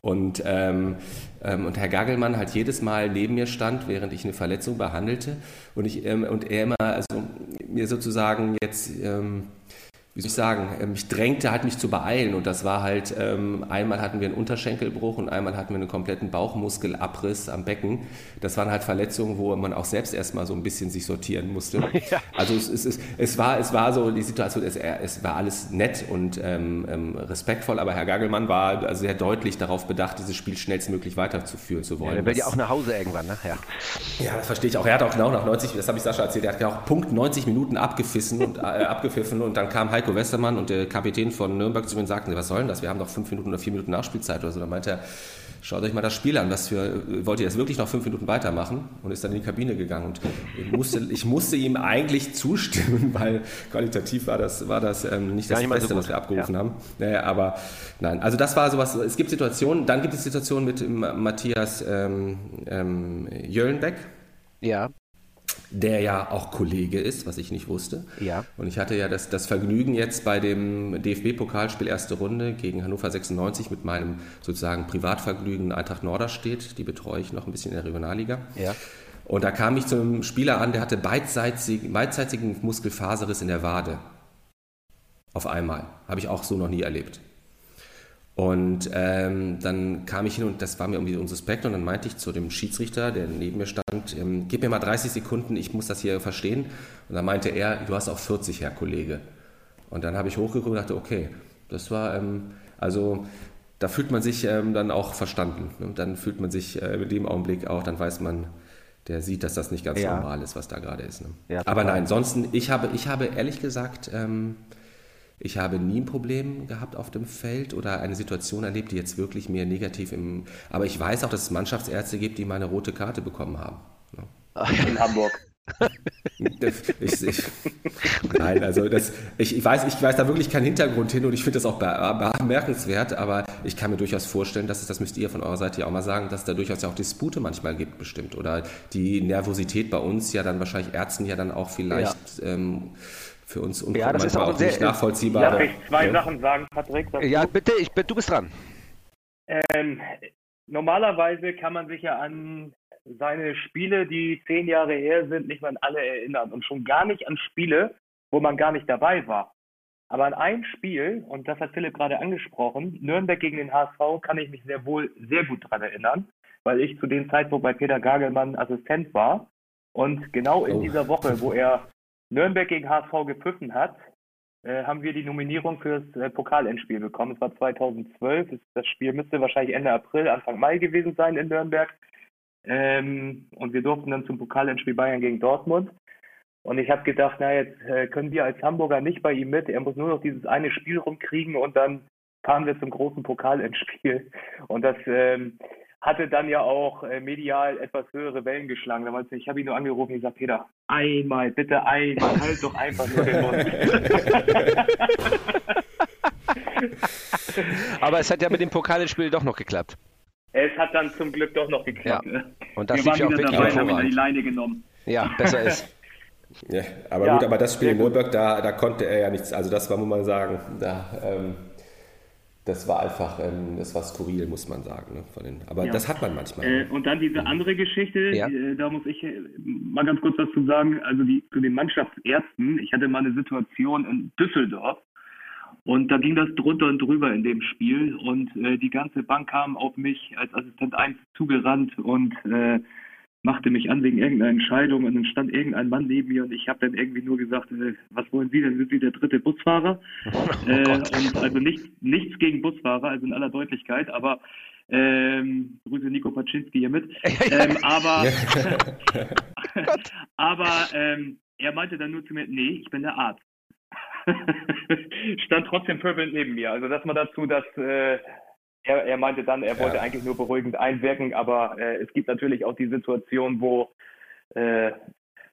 B: Und, ähm, ähm, und Herr Gagelmann halt jedes Mal neben mir stand, während ich eine Verletzung behandelte. Und, ich, ähm, und er immer also mir sozusagen jetzt, ähm, wie soll ich sagen, ähm, mich drängte halt mich zu beeilen. Und das war halt, ähm, einmal hatten wir einen Unterschenkelbruch und einmal hatten wir einen kompletten Bauchmuskelabriss am Becken. Das waren halt Verletzungen, wo man auch selbst erstmal so ein bisschen sich sortieren musste. Also es, es, es, es, war, es war so die Situation, es, es war alles nett und ähm, ähm, respektvoll, aber Herr Gagelmann war sehr deutlich darauf bedacht, dieses Spiel schnellstmöglich weiterzuführen zu wollen.
A: Der will ja auch nach Hause irgendwann, ne? Ja.
B: ja, das verstehe ich auch. Er hat auch genau nach 90, das habe ich Sascha erzählt, er hat auch Punkt 90 Minuten abgefissen und äh, abgepfiffen und dann kam Heiko Westermann und der Kapitän von Nürnberg zu mir sagten, was soll denn das? Wir haben doch fünf Minuten oder vier Minuten Nachspielzeit oder so. Dann meinte er, schaut euch mal das Spiel an, was für, wollt ihr jetzt wirklich noch fünf Minuten weitermachen? Und ist dann in die Kabine gegangen und ich musste, ich musste ihm eigentlich zustimmen, weil qualitativ war das, war das ähm, nicht das
A: nicht so
B: Beste,
A: gut.
B: was wir abgerufen
A: Ja.
B: haben. Naja, aber nein, also das war sowas, es gibt Situationen, dann gibt es Situationen mit Matthias ähm, ähm, Jöllenbeck,
A: Ja,
B: der ja auch Kollege ist, was ich nicht wusste.
A: Ja.
B: Und ich hatte ja das, das Vergnügen jetzt bei dem DFB-Pokalspiel erste Runde gegen Hannover 96 mit meinem sozusagen Privatvergnügen Eintracht Norderstedt, die betreue ich noch ein bisschen in der Regionalliga.
A: Ja.
B: Und da kam ich zu einem Spieler an, der hatte beidseitig, beidseitigen Muskelfaserriss in der Wade. Auf einmal. Habe ich auch so noch nie erlebt. Und ähm, dann kam ich hin und das war mir irgendwie unsuspekt und dann meinte ich zu dem Schiedsrichter, der neben mir stand, ähm, gib mir mal 30 Sekunden, ich muss das hier verstehen. Und dann meinte er, du hast auch 40, Herr Kollege. Und dann habe ich hochgeguckt und dachte, okay, das war, ähm, also da fühlt man sich ähm, dann auch verstanden. Ne? Dann fühlt man sich äh, in dem Augenblick auch, dann weiß man, der sieht, dass das nicht ganz
A: Ja.
B: normal ist, was da gerade ist. Ne?
A: Ja,
B: Aber nein, ansonsten, ich habe, ich habe ehrlich gesagt, ähm, Ich habe nie ein Problem gehabt auf dem Feld oder eine Situation erlebt, die jetzt wirklich mir negativ im. Aber ich weiß auch, dass es Mannschaftsärzte gibt, die meine rote Karte bekommen haben.
C: In Hamburg.
B: Ich, ich, nein, also das, ich, ich, weiß, ich weiß da wirklich keinen Hintergrund hin und ich finde das auch bemerkenswert, aber ich kann mir durchaus vorstellen, dass es, das müsst ihr von eurer Seite ja auch mal sagen, dass es da durchaus ja auch Dispute manchmal gibt, bestimmt. Oder die Nervosität bei uns ja dann wahrscheinlich Ärzten ja dann auch vielleicht ja. ähm, für uns
A: und ja, das ist auch, auch sehr, nicht
B: nachvollziehbar.
C: Darf ich zwei ja. Sachen sagen, Patrick?
A: Ja, bitte, ich, du bist dran.
C: Ähm, normalerweise kann man sich ja an seine Spiele, die zehn Jahre her sind, nicht mehr an alle erinnern und schon gar nicht an Spiele, wo man gar nicht dabei war. Aber an ein Spiel, und das hat Philipp gerade angesprochen, Nürnberg gegen den HSV, kann ich mich sehr wohl sehr gut daran erinnern, weil ich zu dem Zeitpunkt bei Peter Gagelmann Assistent war. Und genau in oh. dieser Woche, wo er Nürnberg gegen HSV gepfiffen hat, äh, haben wir die Nominierung fürs äh, Pokalendspiel bekommen. Es war 2012. Das Spiel müsste wahrscheinlich Ende April, Anfang Mai gewesen sein in Nürnberg. Ähm, und wir durften dann zum Pokalendspiel Bayern gegen Dortmund. Und ich habe gedacht, na jetzt äh, können wir als Hamburger nicht bei ihm mit. Er muss nur noch dieses eine Spiel rumkriegen und dann fahren wir zum großen Pokalendspiel. Und das ähm, hatte dann ja auch äh, medial etwas höhere Wellen geschlagen. Damals, ich habe ihn nur angerufen und gesagt, Peter, einmal, bitte einmal, halt doch einfach nur den Mund.
A: Aber es hat ja mit dem Pokalendspiel doch noch geklappt.
C: Es hat dann zum Glück doch noch geklappt. Ja.
A: Ne? Und das Wir waren wieder dabei,
C: haben ihn die Leine genommen.
A: Ja, besser ist.
B: Ja, aber ja, gut, aber das Spiel in Nürnberg, da, da konnte er ja nichts, also das war, muss man sagen, da, ähm, das war einfach, ähm, das war skurril, muss man sagen. Ne, von den, aber ja. das hat man manchmal.
C: Äh, und dann diese andere Geschichte, ja. äh, da muss ich äh, mal ganz kurz was zu sagen, also die, zu den Mannschaftsärzten. Ich hatte mal eine Situation in Düsseldorf, und da ging das drunter und drüber in dem Spiel und äh, die ganze Bank kam auf mich als Assistent 1 zugerannt und äh, machte mich an wegen irgendeiner Entscheidung und dann stand irgendein Mann neben mir und ich habe dann irgendwie nur gesagt, äh, was wollen Sie denn? Sind Sie der dritte Busfahrer? Oh äh, und also nicht, nichts gegen Busfahrer, also in aller Deutlichkeit, aber ähm, Grüße Nico Paczynski hier mit. Ähm, aber aber ähm, er meinte dann nur zu mir, nee, ich bin der Arzt. stand trotzdem pöbelnd neben mir. Also dass man dazu, dass äh, er, er, meinte dann, er wollte ja. eigentlich nur beruhigend einwirken, aber äh, es gibt natürlich auch die Situation, wo äh,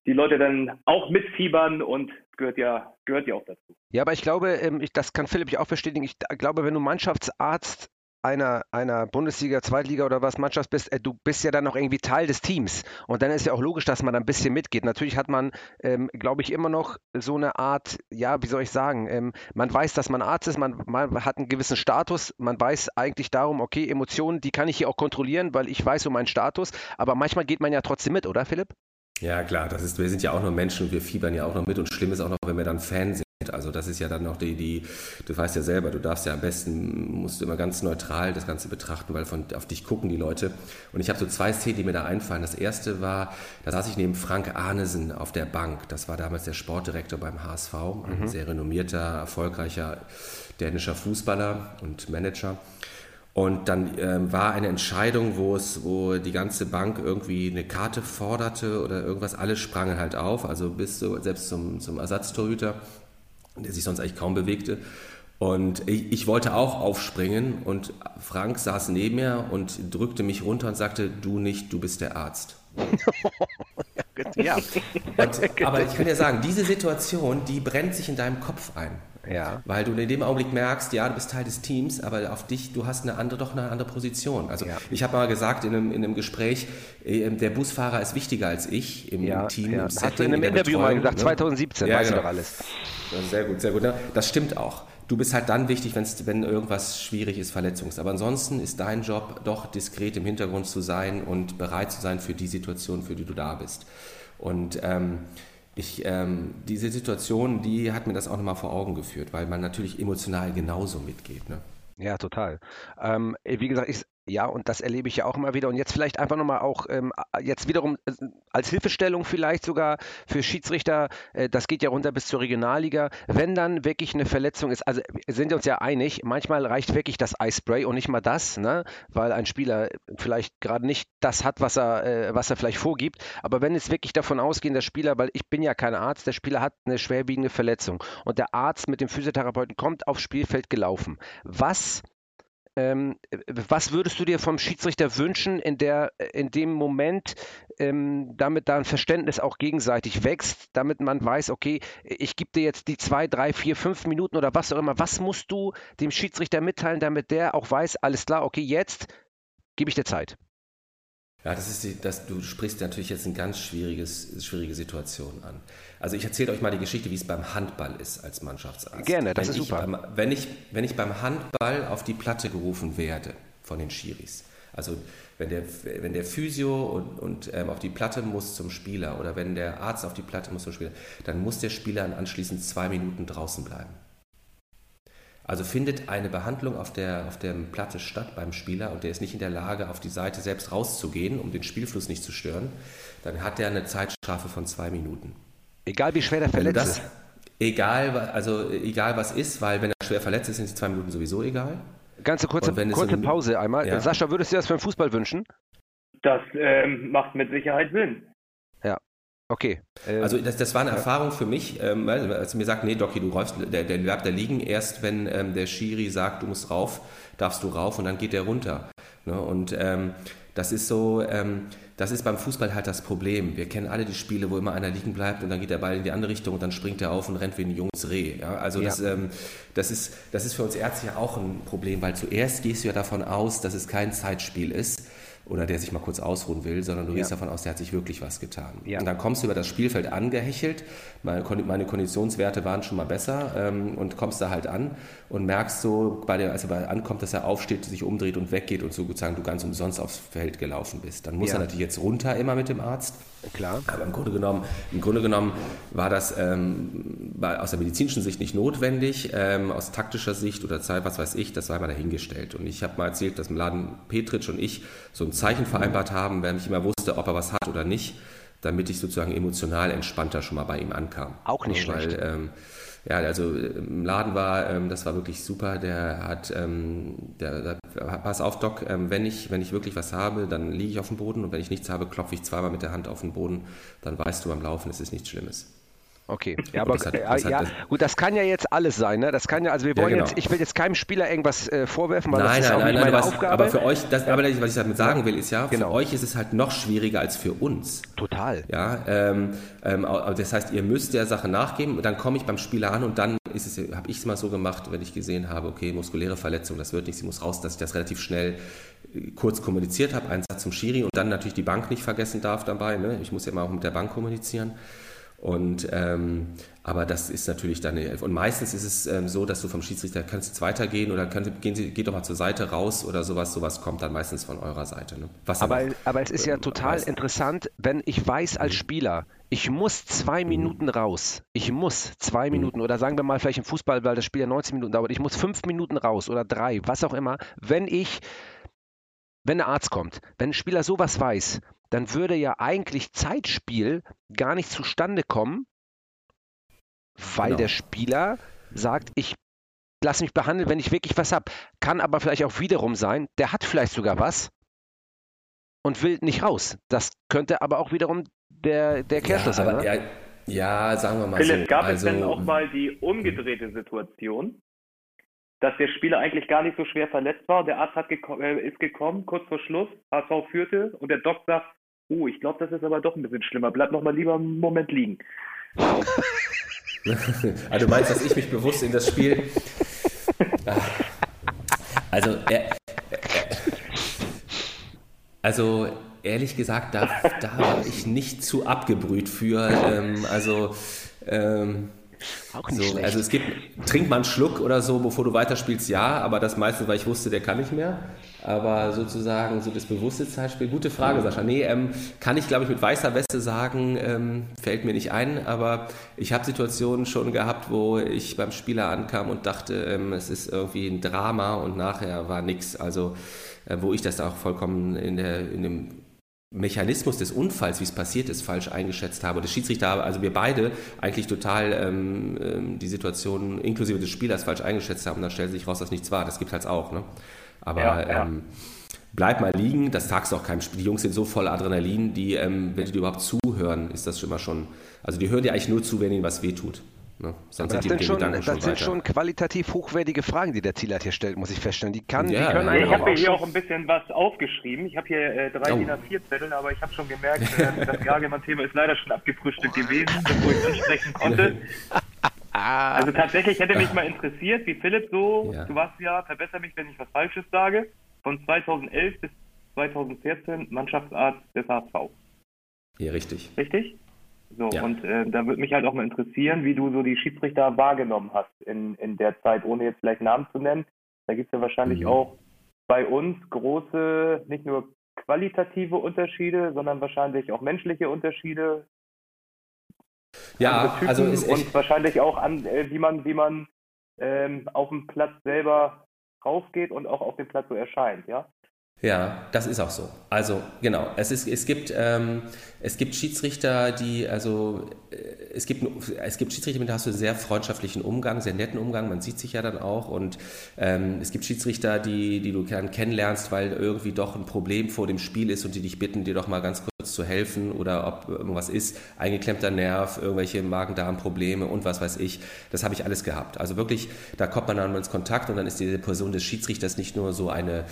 C: die Leute dann auch mitfiebern und gehört ja, gehört ja auch dazu.
A: Ja, aber ich glaube, ähm, das kann Philipp ja auch bestätigen. Ich glaube, wenn du Mannschaftsarzt einer, einer Bundesliga, Zweitliga oder was Mannschaft bist, äh, du bist ja dann noch irgendwie Teil des Teams. Und dann ist ja auch logisch, dass man ein bisschen mitgeht. Natürlich hat man, ähm, glaube ich, immer noch so eine Art, ja, wie soll ich sagen, ähm, man weiß, dass man Arzt ist, man, man, hat einen gewissen Status, man weiß eigentlich darum, okay, Emotionen, die kann ich hier auch kontrollieren, weil ich weiß um meinen Status. Aber manchmal geht man ja trotzdem mit, oder Philipp?
B: Ja, klar, das ist, wir sind ja auch nur Menschen, wir fiebern ja auch noch mit und schlimm ist auch noch, wenn wir dann Fan sind. Also das ist ja dann noch die, die, du weißt ja selber, du darfst ja am besten, musst du immer ganz neutral das Ganze betrachten, weil von, auf dich gucken die Leute. Und ich habe so zwei Szenen, die mir da einfallen. Das erste war, da saß ich neben Frank Arnesen auf der Bank. Das war damals der Sportdirektor beim HSV, ein mhm. sehr renommierter, erfolgreicher dänischer Fußballer und Manager. Und dann ähm, war eine Entscheidung, wo es, wo die ganze Bank irgendwie eine Karte forderte oder irgendwas. Alle sprangen halt auf, also bis so, selbst zum, zum Ersatztorhüter der sich sonst eigentlich kaum bewegte. Und ich, ich, wollte auch aufspringen und Frank saß neben mir und drückte mich runter und sagte, du nicht, du bist der Arzt. ja. Und, aber ich kann dir sagen, diese Situation, die brennt sich in deinem Kopf ein. Ja. Weil du in dem Augenblick merkst, ja, du bist Teil des Teams, aber auf dich, du hast eine andere, doch eine andere Position. Also ja. ich habe mal gesagt in einem, in einem Gespräch, äh, der Busfahrer ist wichtiger als ich im, ja, Team. Ja. Im
A: Setting, hast du in einem in Interview Betreuung, mal gesagt, ne? 2017, ja, weißt genau. du doch alles.
B: Sehr gut, sehr gut. Ne? Das stimmt auch. Du bist halt dann wichtig, wenn irgendwas schwierig ist, verletzungs. Aber ansonsten ist dein Job doch diskret im Hintergrund zu sein und bereit zu sein für die Situation, für die du da bist. Und ähm, ich, ähm, diese Situation, die hat mir das auch nochmal vor Augen geführt, weil man natürlich emotional genauso mitgeht. Ne?
A: Ja, total. Ähm, wie gesagt, ich, Ja, und das erlebe ich ja auch immer wieder. Und jetzt vielleicht einfach nochmal auch, ähm, jetzt wiederum äh, als Hilfestellung vielleicht sogar für Schiedsrichter, äh, das geht ja runter bis zur Regionalliga. Wenn dann wirklich eine Verletzung ist, also sind wir uns ja einig, manchmal reicht wirklich das Eispray und nicht mal das, ne? weil ein Spieler vielleicht gerade nicht das hat, was er, äh, was er vielleicht vorgibt. Aber wenn es wirklich davon ausgehen, der Spieler, weil ich bin ja kein Arzt, der Spieler hat eine schwerwiegende Verletzung und der Arzt mit dem Physiotherapeuten kommt aufs Spielfeld gelaufen. Was ähm, was würdest du dir vom Schiedsrichter wünschen, in, der, in dem Moment, ähm, damit da ein Verständnis auch gegenseitig wächst, damit man weiß, okay, ich gebe dir jetzt die zwei, drei, vier, fünf Minuten oder was auch immer. Was musst du dem Schiedsrichter mitteilen, damit der auch weiß, alles klar, okay, jetzt gebe ich dir Zeit?
B: Ja, das ist die, das, du sprichst natürlich jetzt eine ganz schwieriges, schwierige Situation an. Also ich erzähle euch mal die Geschichte, wie es beim Handball ist als Mannschaftsarzt.
A: Gerne, das
B: wenn
A: ist super.
B: Beim, wenn, ich, wenn ich beim Handball auf die Platte gerufen werde von den Schiris, also wenn der, wenn der Physio und, und ähm, auf die Platte muss zum Spieler oder wenn der Arzt auf die Platte muss zum Spieler, dann muss der Spieler anschließend zwei Minuten draußen bleiben. Also findet eine Behandlung auf der, auf der Platte statt beim Spieler und der ist nicht in der Lage, auf die Seite selbst rauszugehen, um den Spielfluss nicht zu stören, dann hat er eine Zeitstrafe von zwei Minuten.
A: Egal wie schwer der verletzt ist.
B: Egal, also egal was ist, weil wenn er schwer verletzt ist, sind die zwei Minuten sowieso egal.
A: Ganze kurze, kurze Pause einmal. Ja. Sascha, würdest du das für den Fußball wünschen?
C: Das ähm, macht mit Sicherheit Sinn.
A: Okay.
B: Äh, also das, das war eine ja. Erfahrung für mich, ähm, als mir sagt, nee, Doki, du räufst, der, der bleibt da liegen, erst wenn ähm, der Schiri sagt, du musst rauf, darfst du rauf und dann geht der runter. Ne? Und ähm, das ist so, ähm, das ist beim Fußball halt das Problem. Wir kennen alle die Spiele, wo immer einer liegen bleibt und dann geht der Ball in die andere Richtung und dann springt er auf und rennt wie ein junges Reh. Ja? Also ja. Das, ähm, das, ist, das ist für uns Ärzte ja auch ein Problem, weil zuerst gehst du ja davon aus, dass es kein Zeitspiel ist oder der sich mal kurz ausruhen will, sondern du ja. gehst davon aus, der hat sich wirklich was getan. Ja. Und dann kommst du über das Spielfeld angehechelt, meine, meine Konditionswerte waren schon mal besser ähm, und kommst da halt an und merkst so, bei der, als er bei ankommt, dass er aufsteht, sich umdreht und weggeht und sozusagen du ganz umsonst aufs Feld gelaufen bist. Dann muss ja. er natürlich jetzt runter immer mit dem Arzt.
A: Klar.
B: Aber im Grunde genommen, im Grunde genommen war das ähm, war aus der medizinischen Sicht nicht notwendig, ähm, aus taktischer Sicht oder Zeit, was weiß ich, das war mal dahingestellt. Und ich habe mal erzählt, dass im Laden Petritsch und ich so ein Zeichen vereinbart haben, wer mich immer wusste, ob er was hat oder nicht, damit ich sozusagen emotional entspannter schon mal bei ihm ankam.
A: Auch nicht Weil, schlecht.
B: Ähm, ja, also im Laden war, ähm, das war wirklich super. Der hat, ähm, der, der, pass auf, Doc, ähm, wenn ich, wenn ich wirklich was habe, dann liege ich auf dem Boden und wenn ich nichts habe, klopfe ich zweimal mit der Hand auf den Boden. Dann weißt du beim Laufen, es ist nichts Schlimmes.
A: Okay, ja, aber hat, ja, ja, gut, das kann ja jetzt alles sein, ne? Das kann ja, also wir wollen ja, genau. jetzt, ich will jetzt keinem Spieler irgendwas äh, vorwerfen, weil
B: nein,
A: das ist
B: nein,
A: auch
B: nein,
A: nicht meine
B: was,
A: Aufgabe.
B: Aber für euch, das, aber was ich damit sagen will, ist ja, genau. für euch ist es halt noch schwieriger als für uns.
A: Total.
B: Ja, ähm, ähm, das heißt, ihr müsst der Sache nachgeben. Dann komme ich beim Spieler an und dann ist es, habe ich es mal so gemacht, wenn ich gesehen habe, okay, muskuläre Verletzung, das wird nicht, sie muss raus, dass ich das relativ schnell äh, kurz kommuniziert habe, einen Satz zum Schiri und dann natürlich die Bank nicht vergessen darf dabei. Ne? Ich muss ja immer auch mit der Bank kommunizieren. Und ähm, aber das ist natürlich dann eine Elf. Und meistens ist es ähm, so, dass du vom Schiedsrichter kannst jetzt weitergehen oder könnt, gehen Sie, geht doch mal zur Seite raus oder sowas. Sowas kommt dann meistens von eurer Seite. Ne?
A: aber, aber es ist ja total weiß. interessant, wenn ich weiß als mhm. Spieler, ich muss zwei mhm. Minuten raus. Ich muss zwei mhm. Minuten oder sagen wir mal vielleicht im Fußball, weil das Spiel ja 90 Minuten dauert, ich muss fünf Minuten raus oder drei, was auch immer. Wenn ich, wenn der Arzt kommt, wenn ein Spieler sowas weiß, dann würde ja eigentlich Zeitspiel gar nicht zustande kommen, weil genau. der Spieler sagt, ich lasse mich behandeln, wenn ich wirklich was habe. Kann aber vielleicht auch wiederum sein, der hat vielleicht sogar was und will nicht raus. Das könnte aber auch wiederum der, der Kehrschluss ja, sein. Ne?
B: Ja, ja, sagen wir mal
C: Philipp,
B: so.
C: gab also, es denn auch mal die umgedrehte Situation, dass der Spieler eigentlich gar nicht so schwer verletzt war. Der Arzt hat geko äh, ist gekommen, kurz vor Schluss, HSV führte und der Doc sagt, oh, ich glaube, das ist aber doch ein bisschen schlimmer. Bleib noch mal lieber einen Moment liegen.
B: also du meinst, dass ich mich bewusst in das Spiel... Also, äh, also ehrlich gesagt, da, da war ich nicht zu abgebrüht für. Ähm, also ähm, Auch nicht so, schlecht. Also es gibt, trink mal einen Schluck oder so, bevor du weiterspielst, ja, aber das meistens, weil ich wusste, der kann nicht mehr. Aber sozusagen so das bewusste Zeitspiel, gute Frage, Sascha. Nee, ähm, kann ich glaube ich mit weißer Weste sagen, ähm, fällt mir nicht ein, aber ich habe Situationen schon gehabt, wo ich beim Spieler ankam und dachte, ähm, es ist irgendwie ein Drama und nachher war nichts. Also äh, wo ich das auch vollkommen in, der, in dem Mechanismus des Unfalls, wie es passiert ist, falsch eingeschätzt habe. Der Schiedsrichter, also wir beide eigentlich total ähm, ähm, die Situation inklusive des Spielers falsch eingeschätzt haben. Dann stellt sich raus, dass nichts war. Das gibt halt auch. Ne? Aber ja, ja. Ähm, bleib mal liegen, das sagst du auch keinem Spiel. Die Jungs sind so voll Adrenalin, die, ähm, wenn die dir überhaupt zuhören, ist das schon immer schon. Also die hören dir eigentlich nur zu, wenn ihnen was wehtut.
A: Ne? Sonst das sind, schon, das schon sind schon qualitativ hochwertige Fragen, die der Zielert hier stellt, muss ich feststellen. Die, kann, ja, die können
C: ja, Ich habe hier auch ein bisschen was aufgeschrieben. Ich habe hier äh, drei oh. DIN A4-Zettel, aber ich habe schon gemerkt, äh, das Gagelmann-Thema ist leider schon abgefrühstückt gewesen, bevor ich ansprechen konnte. Also tatsächlich hätte mich mal interessiert, wie Philipp so, ja. du warst ja, verbessere mich, wenn ich was Falsches sage, von 2011 bis 2014 Mannschaftsarzt des HSV.
B: Ja, richtig.
C: Richtig? So, ja. und äh, da würde mich halt auch mal interessieren, wie du so die Schiedsrichter wahrgenommen hast in, in der Zeit, ohne jetzt vielleicht Namen zu nennen. Da gibt es ja wahrscheinlich mhm. auch bei uns große, nicht nur qualitative Unterschiede, sondern wahrscheinlich auch menschliche Unterschiede.
B: Ja, also ist
C: und wahrscheinlich auch an, äh, wie man, wie man ähm, auf dem Platz selber rausgeht und auch auf dem Platz so erscheint, ja.
B: Ja, das ist auch so. Also genau, es, ist, es, gibt, ähm, es gibt Schiedsrichter, die, also äh, es gibt, es gibt Schiedsrichter, mit denen hast du einen sehr freundschaftlichen Umgang, sehr netten Umgang, man sieht sich ja dann auch und ähm, es gibt Schiedsrichter, die, die du dann kennenlernst, weil irgendwie doch ein Problem vor dem Spiel ist und die dich bitten, dir doch mal ganz kurz zu helfen oder ob irgendwas ist, eingeklemmter Nerv, irgendwelche Magen-Darm-Probleme und was weiß ich. Das habe ich alles gehabt. Also wirklich, da kommt man dann ins Kontakt und dann ist diese Person des Schiedsrichters nicht nur so eine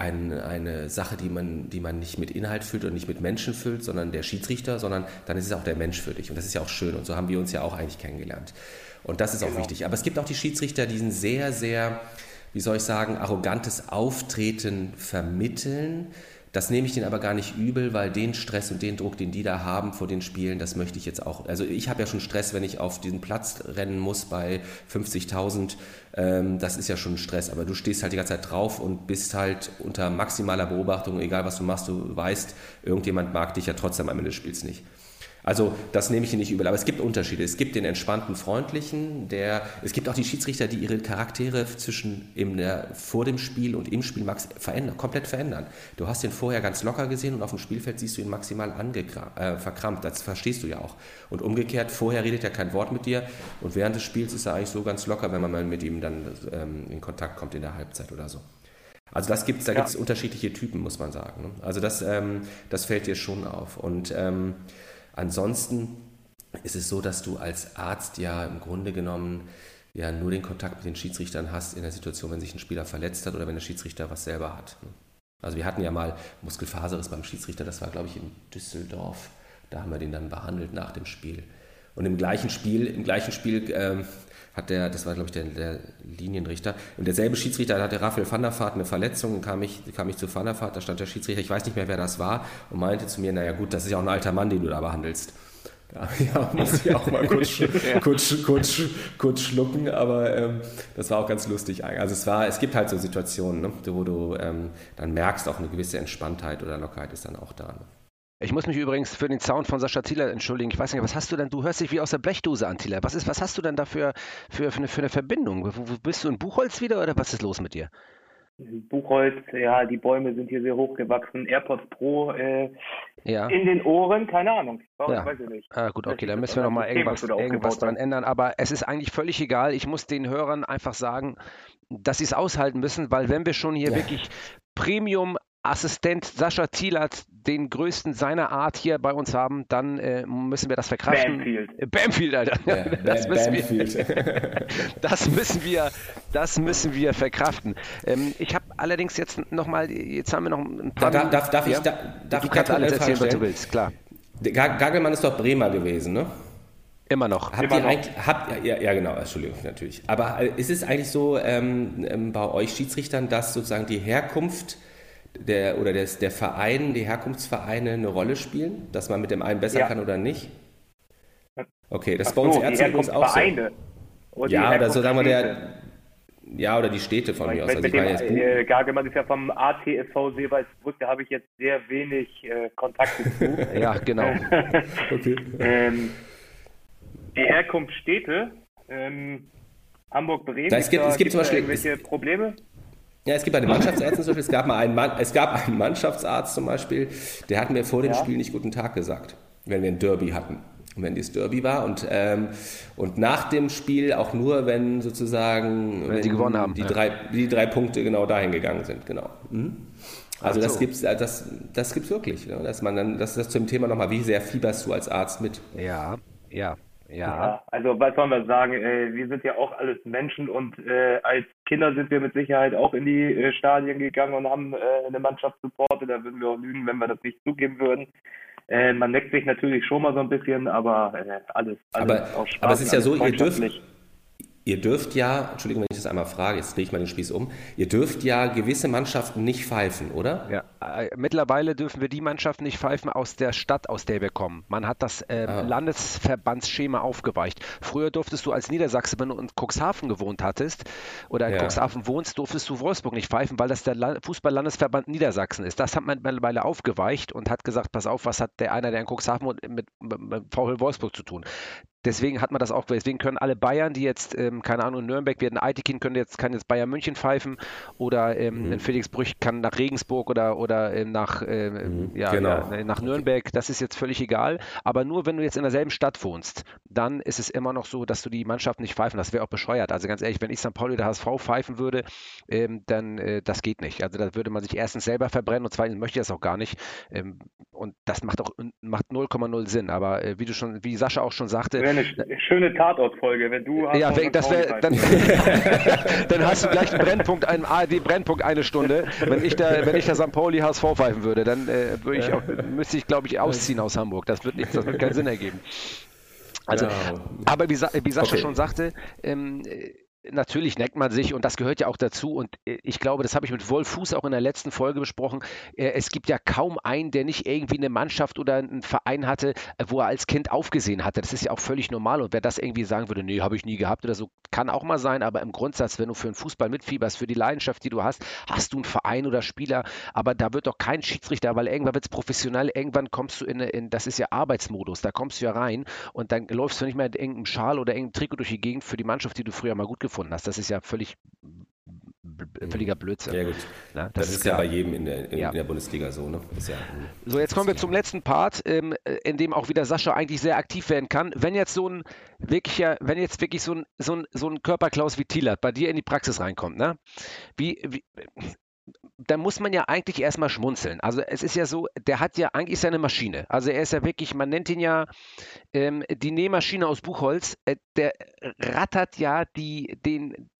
B: ein, eine Sache, die man, die man nicht mit Inhalt füllt und nicht mit Menschen füllt, sondern der Schiedsrichter, sondern dann ist es auch der Mensch für dich. Und das ist ja auch schön. Und so haben wir uns ja auch eigentlich kennengelernt. Und das ist genau. auch wichtig. Aber es gibt auch die Schiedsrichter, die ein sehr, sehr, wie soll ich sagen, arrogantes Auftreten vermitteln das nehme ich denen aber gar nicht übel, weil den Stress und den Druck, den die da haben vor den Spielen, das möchte ich jetzt auch. Also ich habe ja schon Stress, wenn ich auf diesen Platz rennen muss bei 50.000. Ähm, das ist ja schon Stress. Aber du stehst halt die ganze Zeit drauf und bist halt unter maximaler Beobachtung, egal was du machst, du weißt, irgendjemand mag dich ja trotzdem am Ende des Spiels nicht. Also das nehme ich nicht übel. Aber es gibt Unterschiede. Es gibt den entspannten, freundlichen, der, es gibt auch die Schiedsrichter, die ihre Charaktere zwischen im, der, vor dem Spiel und im Spiel max, verändern, komplett verändern. Du hast ihn vorher ganz locker gesehen und auf dem Spielfeld siehst du ihn maximal äh, verkrampft. Das verstehst du ja auch. Und umgekehrt, vorher redet er kein Wort mit dir und während des Spiels ist er eigentlich so ganz locker, wenn man mal mit ihm dann ähm, in Kontakt kommt in der Halbzeit oder so. Also das gibt's, da ja. gibt es unterschiedliche Typen, muss man sagen. Ne? Also das, ähm, das fällt dir schon auf. Und ähm, Ansonsten ist es so, dass du als Arzt ja im Grunde genommen ja nur den Kontakt mit den Schiedsrichtern hast in der Situation, wenn sich ein Spieler verletzt hat oder wenn der Schiedsrichter was selber hat. Also wir hatten ja mal Muskelfaserriss beim Schiedsrichter, das war glaube ich in Düsseldorf. Da haben wir den dann behandelt nach dem Spiel. Und im gleichen Spiel, im gleichen Spiel ähm, hat der, das war glaube ich der, der, Linienrichter, und derselbe Schiedsrichter, da hatte Raphael van der Vaart eine Verletzung, und kam ich, kam ich zu van der Vaart, da stand der Schiedsrichter, ich weiß nicht mehr, wer das war, und meinte zu mir, naja gut, das ist ja auch ein alter Mann, den du da behandelst. Ja, muss ich auch mal kurz, kurz, kurz, kurz schlucken, aber ähm, das war auch ganz lustig. Also es war, es gibt halt so Situationen, ne, wo du ähm, dann merkst, auch eine gewisse Entspanntheit oder Lockerheit ist dann auch da. Ne?
A: Ich muss mich übrigens für den Sound von Sascha Thieler entschuldigen. Ich weiß nicht, was hast du denn? Du hörst dich wie aus der Blechdose an, Thieler. Was, ist, was hast du denn da für, für, für, eine, für eine Verbindung? Wo, bist du in Buchholz wieder oder was ist los mit dir?
C: Buchholz, ja, die Bäume sind hier sehr hoch gewachsen. AirPods Pro äh, ja. in den Ohren, keine Ahnung.
A: Warum, ja. weiß ich nicht. Ah, gut, okay, dann müssen wir nochmal irgendwas, irgendwas dran ändern. Aber es ist eigentlich völlig egal. Ich muss den Hörern einfach sagen, dass sie es aushalten müssen, weil wenn wir schon hier ja. wirklich Premium Assistent Sascha Thielert den größten seiner Art hier bei uns haben, dann äh, müssen wir das verkraften.
C: Bamfield.
A: Bamfield, Alter. Ja, das, müssen Wir, das, müssen wir, das müssen wir verkraften. Ähm, ich habe allerdings jetzt nochmal, jetzt haben wir noch ein paar.
B: Da, darf, darf ja? ich, da, darf
A: du kannst alles erzählen, was du willst, klar.
B: Gagelmann ist doch Bremer gewesen, ne?
A: Immer noch.
B: Habt
A: Immer
B: ihr noch. Eigentlich, habt, ja, ja, genau, Entschuldigung, natürlich. Aber äh, ist es eigentlich so ähm, ähm, bei euch Schiedsrichtern, dass sozusagen die Herkunft der oder des, der Verein, die Herkunftsvereine eine Rolle spielen, dass man mit dem einen besser ja. kann oder nicht? Okay, das ist
C: Ach
B: bei uns
C: so,
B: Ärzten auch so.
C: Die
B: Ja, oder so sagen wir der, ja, oder die Städte von mir aus. Also
C: mit
B: ich
C: dem
B: jetzt
C: äh, Gagemann ist ja vom ATSV Seeweißbrück, da habe ich jetzt sehr wenig äh, Kontakte zu.
A: Ja, genau.
C: ähm, die Herkunftsstädte, ähm, Hamburg, Bremen,
B: Da, es gibt- es gibt zum
C: da
B: Beispiel-
C: irgendwelche Probleme?
B: Ja, es gibt bei den Mannschaftsärzten zum Beispiel, es gab mal einen, Mann, es gab einen Mannschaftsarzt zum Beispiel, der hat mir vor dem
C: Ja.
B: Spiel nicht guten Tag gesagt, wenn wir ein Derby hatten. Und wenn dieses Derby war und, ähm, und nach dem Spiel auch nur, wenn sozusagen
A: Wenn sie gewonnen haben,
B: die,
A: ja.
B: drei, die drei Punkte genau dahin gegangen sind, genau. Mhm. Also
A: Ach
B: das gibt's, äh, das, das gibt's wirklich. Ne? Dass man dann, das ist das zum Thema nochmal, wie sehr fieberst du als Arzt mit?
A: Ja, ja, ja.
C: Also was sollen wir sagen? Äh, wir sind ja auch alles Menschen und äh, als Kinder sind wir mit Sicherheit auch in die äh, Stadien gegangen und haben eine Mannschaft supportet. Da würden wir auch lügen, wenn wir das nicht zugeben würden. Man neckt sich natürlich schon mal so ein bisschen, aber alles, alles
B: Aber,
C: aus Spaß
B: aber es ist ja so, ihr dürft. Ihr dürft ja, Entschuldigung, wenn ich das einmal frage, jetzt drehe ich mal den Spieß um, ihr dürft ja gewisse Mannschaften nicht pfeifen, oder?
A: Ja, äh, mittlerweile dürfen wir die Mannschaften nicht pfeifen aus der Stadt, aus der wir kommen. Man hat das äh,
B: Ah.
A: Landesverbandsschema aufgeweicht. Früher durftest du als Niedersachse, wenn du in Cuxhaven gewohnt hattest oder in
B: Ja.
A: Cuxhaven wohnst, durftest du Wolfsburg nicht pfeifen, weil das der La- Fußball-Landesverband Niedersachsen ist. Das hat man mittlerweile aufgeweicht und hat gesagt, pass auf, was hat der einer, der in Cuxhaven mit, mit, mit VfL Wolfsburg zu tun. Deswegen hat man das auch, deswegen können alle Bayern, die jetzt, ähm, keine Ahnung, in Nürnberg werden Eitikin, können jetzt, kann jetzt Bayern München pfeifen oder ähm,
B: Mhm.
A: in Felixbrüch kann nach Regensburg oder, oder ähm, nach, ähm, ja,
B: genau.
A: ja, nach Nürnberg, das ist jetzt völlig egal. Aber nur wenn du jetzt in derselben Stadt wohnst, dann ist es immer noch so, dass du die Mannschaft nicht pfeifen. Das wäre auch bescheuert. Also ganz ehrlich, wenn ich St. Pauli oder HSV pfeifen würde, ähm, dann äh, das geht nicht. Also da würde man sich erstens selber verbrennen und zweitens möchte ich das auch gar nicht. Und das macht auch macht 0,0 Sinn. Aber äh, wie du schon, wie Sascha auch schon sagte,
C: Wäre eine sch- schöne Tatortfolge, wenn du
A: ja, wenn- das wär, dann, dann hast du gleich einen Brennpunkt, einen ARD-Brennpunkt eine Stunde. Wenn ich da, wenn ich da St. Pauli HSV pfeifen würde, dann äh, würde ich auch, müsste ich, glaube ich, ausziehen aus Hamburg. Das wird nicht, das wird keinen Sinn ergeben. Also,
B: Ja.
A: aber wie, Sa- wie Sascha
B: Okay.
A: schon sagte, ähm, äh, Natürlich neckt man sich und das gehört ja auch dazu. Und äh, ich glaube, das habe ich mit Wolf Fuß auch in der letzten Folge besprochen. Äh, Es gibt ja kaum einen, der nicht irgendwie eine Mannschaft oder einen Verein hatte, äh, wo er als Kind aufgesehen hatte. Das ist ja auch völlig normal. Und wer das irgendwie sagen würde, nee, habe ich nie gehabt oder so, kann auch mal sein. Aber im Grundsatz, wenn du für den Fußball mitfieberst, für die Leidenschaft, die du hast, hast du einen Verein oder Spieler. Aber da wird doch kein Schiedsrichter, weil irgendwann wird es professionell. Irgendwann kommst du in, in, das ist ja Arbeitsmodus, da kommst du ja rein und dann läufst du nicht mehr in irgendeinem Schal oder irgendeinem Trikot durch die Gegend für die Mannschaft, die du früher mal gut gefunden hast. Das ist ja völlig völliger Blödsinn.
B: Ja gut.
A: Ja,
B: das,
A: das
B: ist
A: ist
B: ja bei jedem in der, in,
A: Ja.
B: in der Bundesliga so, ne? Ja,
A: So, jetzt kommen wir zum letzten Part, ähm, äh, in dem auch wieder Sascha eigentlich sehr aktiv werden kann. Wenn jetzt so ein wirklicher, wenn jetzt wirklich so ein, so ein, so ein Körperklaus wie Thielert bei dir in die Praxis reinkommt, ne? Wie, wie, da muss man ja eigentlich erstmal schmunzeln. Also es ist ja so, der hat ja eigentlich seine Maschine. Also er ist ja wirklich, man nennt ihn ja ähm, die Nähmaschine aus Buchholz. Äh, der rattert ja die, den,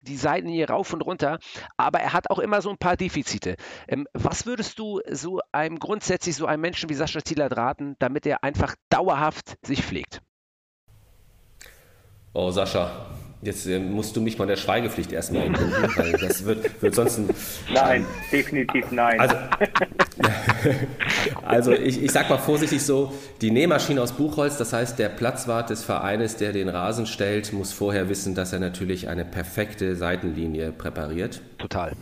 A: die Seiten hier rauf und runter, aber er hat auch immer so ein paar Defizite. Ähm, was würdest du so einem grundsätzlich so einem Menschen wie Sascha Thielert raten, damit er einfach dauerhaft sich pflegt?
B: Oh, Sascha, jetzt äh, musst du mich von der Schweigepflicht erstmal entbinden, weil das wird, wird sonst ein.
C: Nein, definitiv nein.
B: Also, also ich, ich sag mal vorsichtig so, die Nähmaschine aus Buchholz, das heißt, der Platzwart des Vereines, der den Rasen stellt, muss vorher wissen, dass er natürlich eine perfekte Seitenlinie präpariert.
A: Total.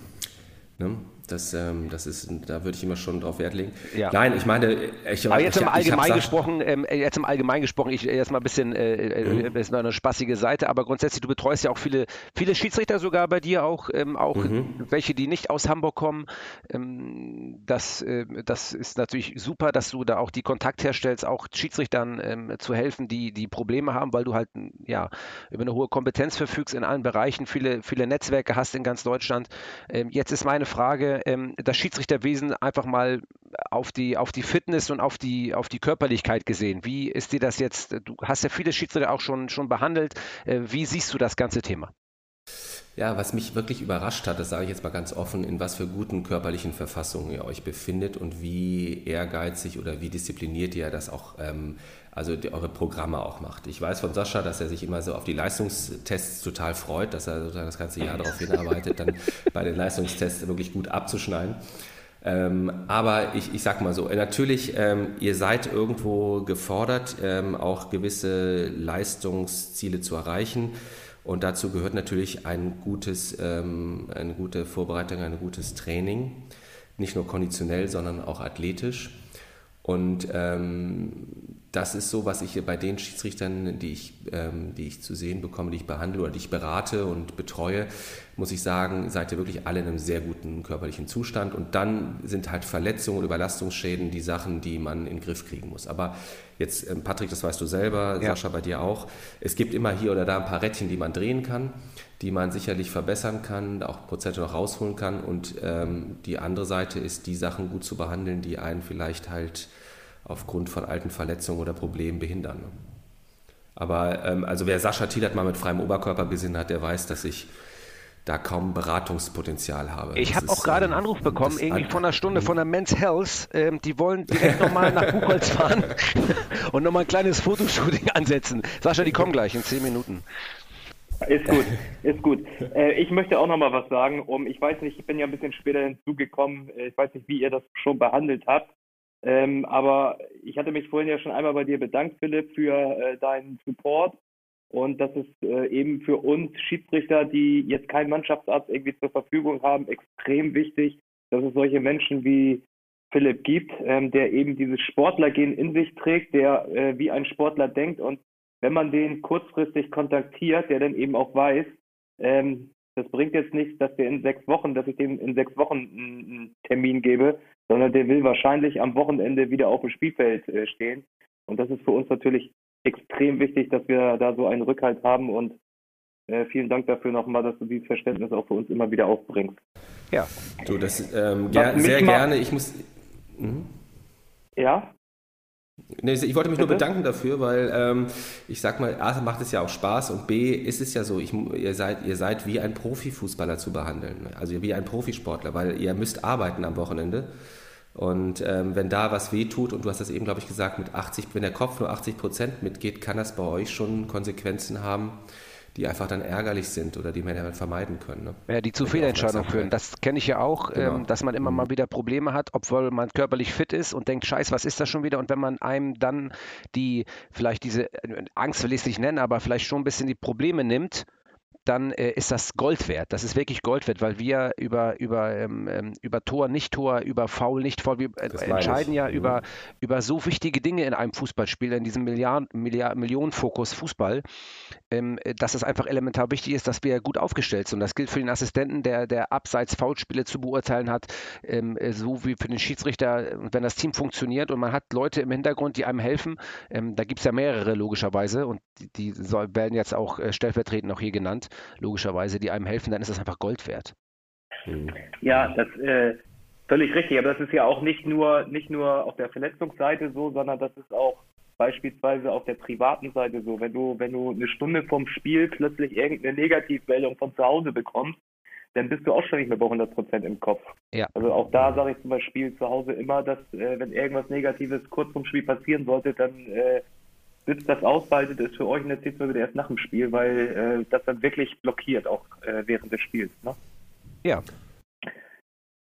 B: Ne? Das, ähm, das ist, da würde ich immer schon drauf Wert legen.
A: Ja.
B: Nein, ich meine, ich,
A: Aber jetzt
B: ich,
A: im Allgemeinen gesprochen, ähm, äh, jetzt im Allgemeinen gesprochen, ich jetzt mal ein bisschen, äh, äh, ist eine spaßige Seite, aber grundsätzlich, du betreust ja auch viele, viele Schiedsrichter sogar bei dir auch, ähm, auch welche, die nicht aus Hamburg kommen. Ähm, das, äh, das ist natürlich super, dass du da auch die Kontakt herstellst, auch Schiedsrichtern ähm, zu helfen, die, die Probleme haben, weil du halt ja über eine hohe Kompetenz verfügst in allen Bereichen, viele, viele Netzwerke hast in ganz Deutschland. Ähm, jetzt ist meine Frage, ähm, das Schiedsrichterwesen einfach mal auf die, auf die Fitness und auf die, auf die Körperlichkeit gesehen. Wie ist dir das jetzt? Du hast ja viele Schiedsrichter auch schon, schon behandelt. Äh, wie siehst du das ganze Thema?
B: Ja, was mich wirklich überrascht hat, das sage ich jetzt mal ganz offen, in was für guten körperlichen Verfassungen ihr euch befindet und wie ehrgeizig oder wie diszipliniert ihr das auch, ähm, also die, eure Programme auch macht. Ich weiß von Sascha, dass er sich immer so auf die Leistungstests total freut, dass er sozusagen das ganze Jahr darauf hinarbeitet, dann bei den Leistungstests wirklich gut abzuschneiden. Ähm, aber ich, ich sag mal so, natürlich, ähm, ihr seid irgendwo gefordert, ähm, auch gewisse Leistungsziele zu erreichen. Und dazu gehört natürlich ein gutes, ähm, eine gute Vorbereitung, ein gutes Training. Nicht nur konditionell, sondern auch athletisch. Und ähm, das ist so, was ich bei den Schiedsrichtern, die ich, ähm, die ich zu sehen bekomme, die ich behandle oder die ich berate und betreue, muss ich sagen, seid ihr wirklich alle in einem sehr guten körperlichen Zustand. Und dann sind halt Verletzungen und Überlastungsschäden die Sachen, die man in den Griff kriegen muss. Aber jetzt, ähm, Patrick, das weißt du selber, ja. Sascha bei dir auch, es gibt immer hier oder da ein paar Rädchen, die man drehen kann, die man sicherlich verbessern kann, auch Prozente noch rausholen kann. Und ähm, die andere Seite ist, die Sachen gut zu behandeln, die einen vielleicht halt aufgrund von alten Verletzungen oder Problemen behindern. Aber ähm, also wer Sascha Thielert mal mit freiem Oberkörper gesehen hat, der weiß, dass ich da kaum Beratungspotenzial habe.
A: Ich habe auch gerade ähm, einen Anruf bekommen, irgendwie von einer Stunde von der Men's Health. Ähm, die wollen direkt nochmal nach Buchholz fahren und nochmal ein kleines Fotoshooting ansetzen. Sascha, die kommen gleich in zehn Minuten.
C: Ist gut, ist gut. Äh, ich möchte auch nochmal was sagen. Um, ich weiß nicht, ich bin ja ein bisschen später hinzugekommen. Äh, ich weiß nicht, wie ihr das schon behandelt habt. Ähm, aber ich hatte mich vorhin ja schon einmal bei dir bedankt, Philipp, für äh, deinen Support. Und das ist äh, eben für uns Schiedsrichter, die jetzt keinen Mannschaftsarzt irgendwie zur Verfügung haben, extrem wichtig, dass es solche Menschen wie Philipp gibt, ähm, der eben dieses Sportlergehen in sich trägt, der äh, wie ein Sportler denkt und wenn man den kurzfristig kontaktiert, der dann eben auch weiß, ähm, das bringt jetzt nichts, dass der in sechs Wochen, dass ich dem in sechs Wochen einen Termin gebe, sondern der will wahrscheinlich am Wochenende wieder auf dem Spielfeld äh, stehen. Und das ist für uns natürlich extrem wichtig, dass wir da so einen Rückhalt haben und äh, vielen Dank dafür nochmal, dass du dieses Verständnis auch für uns immer wieder aufbringst.
B: Ja. Du, das ähm, ger sehr gerne. Ich muss.
C: Mhm. Ja?
B: Nee, ich wollte mich Bitte? nur bedanken dafür, weil ähm, ich sag mal, A macht es ja auch Spaß und B ist es ja so, ich, ihr, seid, ihr seid wie ein Profifußballer zu behandeln, also wie ein Profisportler, weil ihr müsst arbeiten am Wochenende. Und ähm, wenn da was wehtut, und du hast das eben, glaube ich, gesagt, mit 80, wenn der Kopf nur 80 Prozent mitgeht, kann das bei euch schon Konsequenzen haben, die einfach dann ärgerlich sind oder die man ja vermeiden können. Ne?
A: Ja, die zu Fehlentscheidungen führen. Das kenne ich ja auch, genau. ähm, dass man immer mhm. mal wieder Probleme hat, obwohl man körperlich fit ist und denkt, scheiß, was ist das schon wieder? Und wenn man einem dann die, vielleicht diese äh, Angst will ich es nicht nennen, aber vielleicht schon ein bisschen die Probleme nimmt, dann äh, ist das Gold wert. Das ist wirklich Gold wert, weil wir über, über, ähm, ähm über Tor, nicht Tor, über Foul, nicht Foul, wir äh, entscheiden ja mhm. über, über so wichtige Dinge in einem Fußballspiel, in diesem Milliarden, Milliard, Millionenfokus Fußball, ähm, dass es einfach elementar wichtig ist, dass wir gut aufgestellt sind. Das gilt für den Assistenten, der, der abseits Foulspiele zu beurteilen hat, ähm, äh, so wie für den Schiedsrichter, wenn das Team funktioniert und man hat Leute im Hintergrund, die einem helfen. Ähm, da gibt es ja mehrere logischerweise und die, die soll, werden jetzt auch äh, stellvertretend auch hier genannt logischerweise, die einem helfen, dann ist das einfach Gold wert.
C: Ja, das äh, völlig richtig. Aber das ist ja auch nicht nur nicht nur auf der Verletzungsseite so, sondern das ist auch beispielsweise auf der privaten Seite so. Wenn du wenn du eine Stunde vom Spiel plötzlich irgendeine Negativmeldung von zu Hause bekommst, dann bist du auch schon nicht mehr bei 100 Prozent im Kopf. Ja. Also auch da sage ich zum Beispiel zu Hause immer, dass äh, wenn irgendwas Negatives kurz vom Spiel passieren sollte, dann äh, bis das ausbaltet, ist für euch in der Zielfolge erst nach dem Spiel, weil äh, das dann wirklich blockiert, auch äh, während des Spiels. Ne?
A: Ja.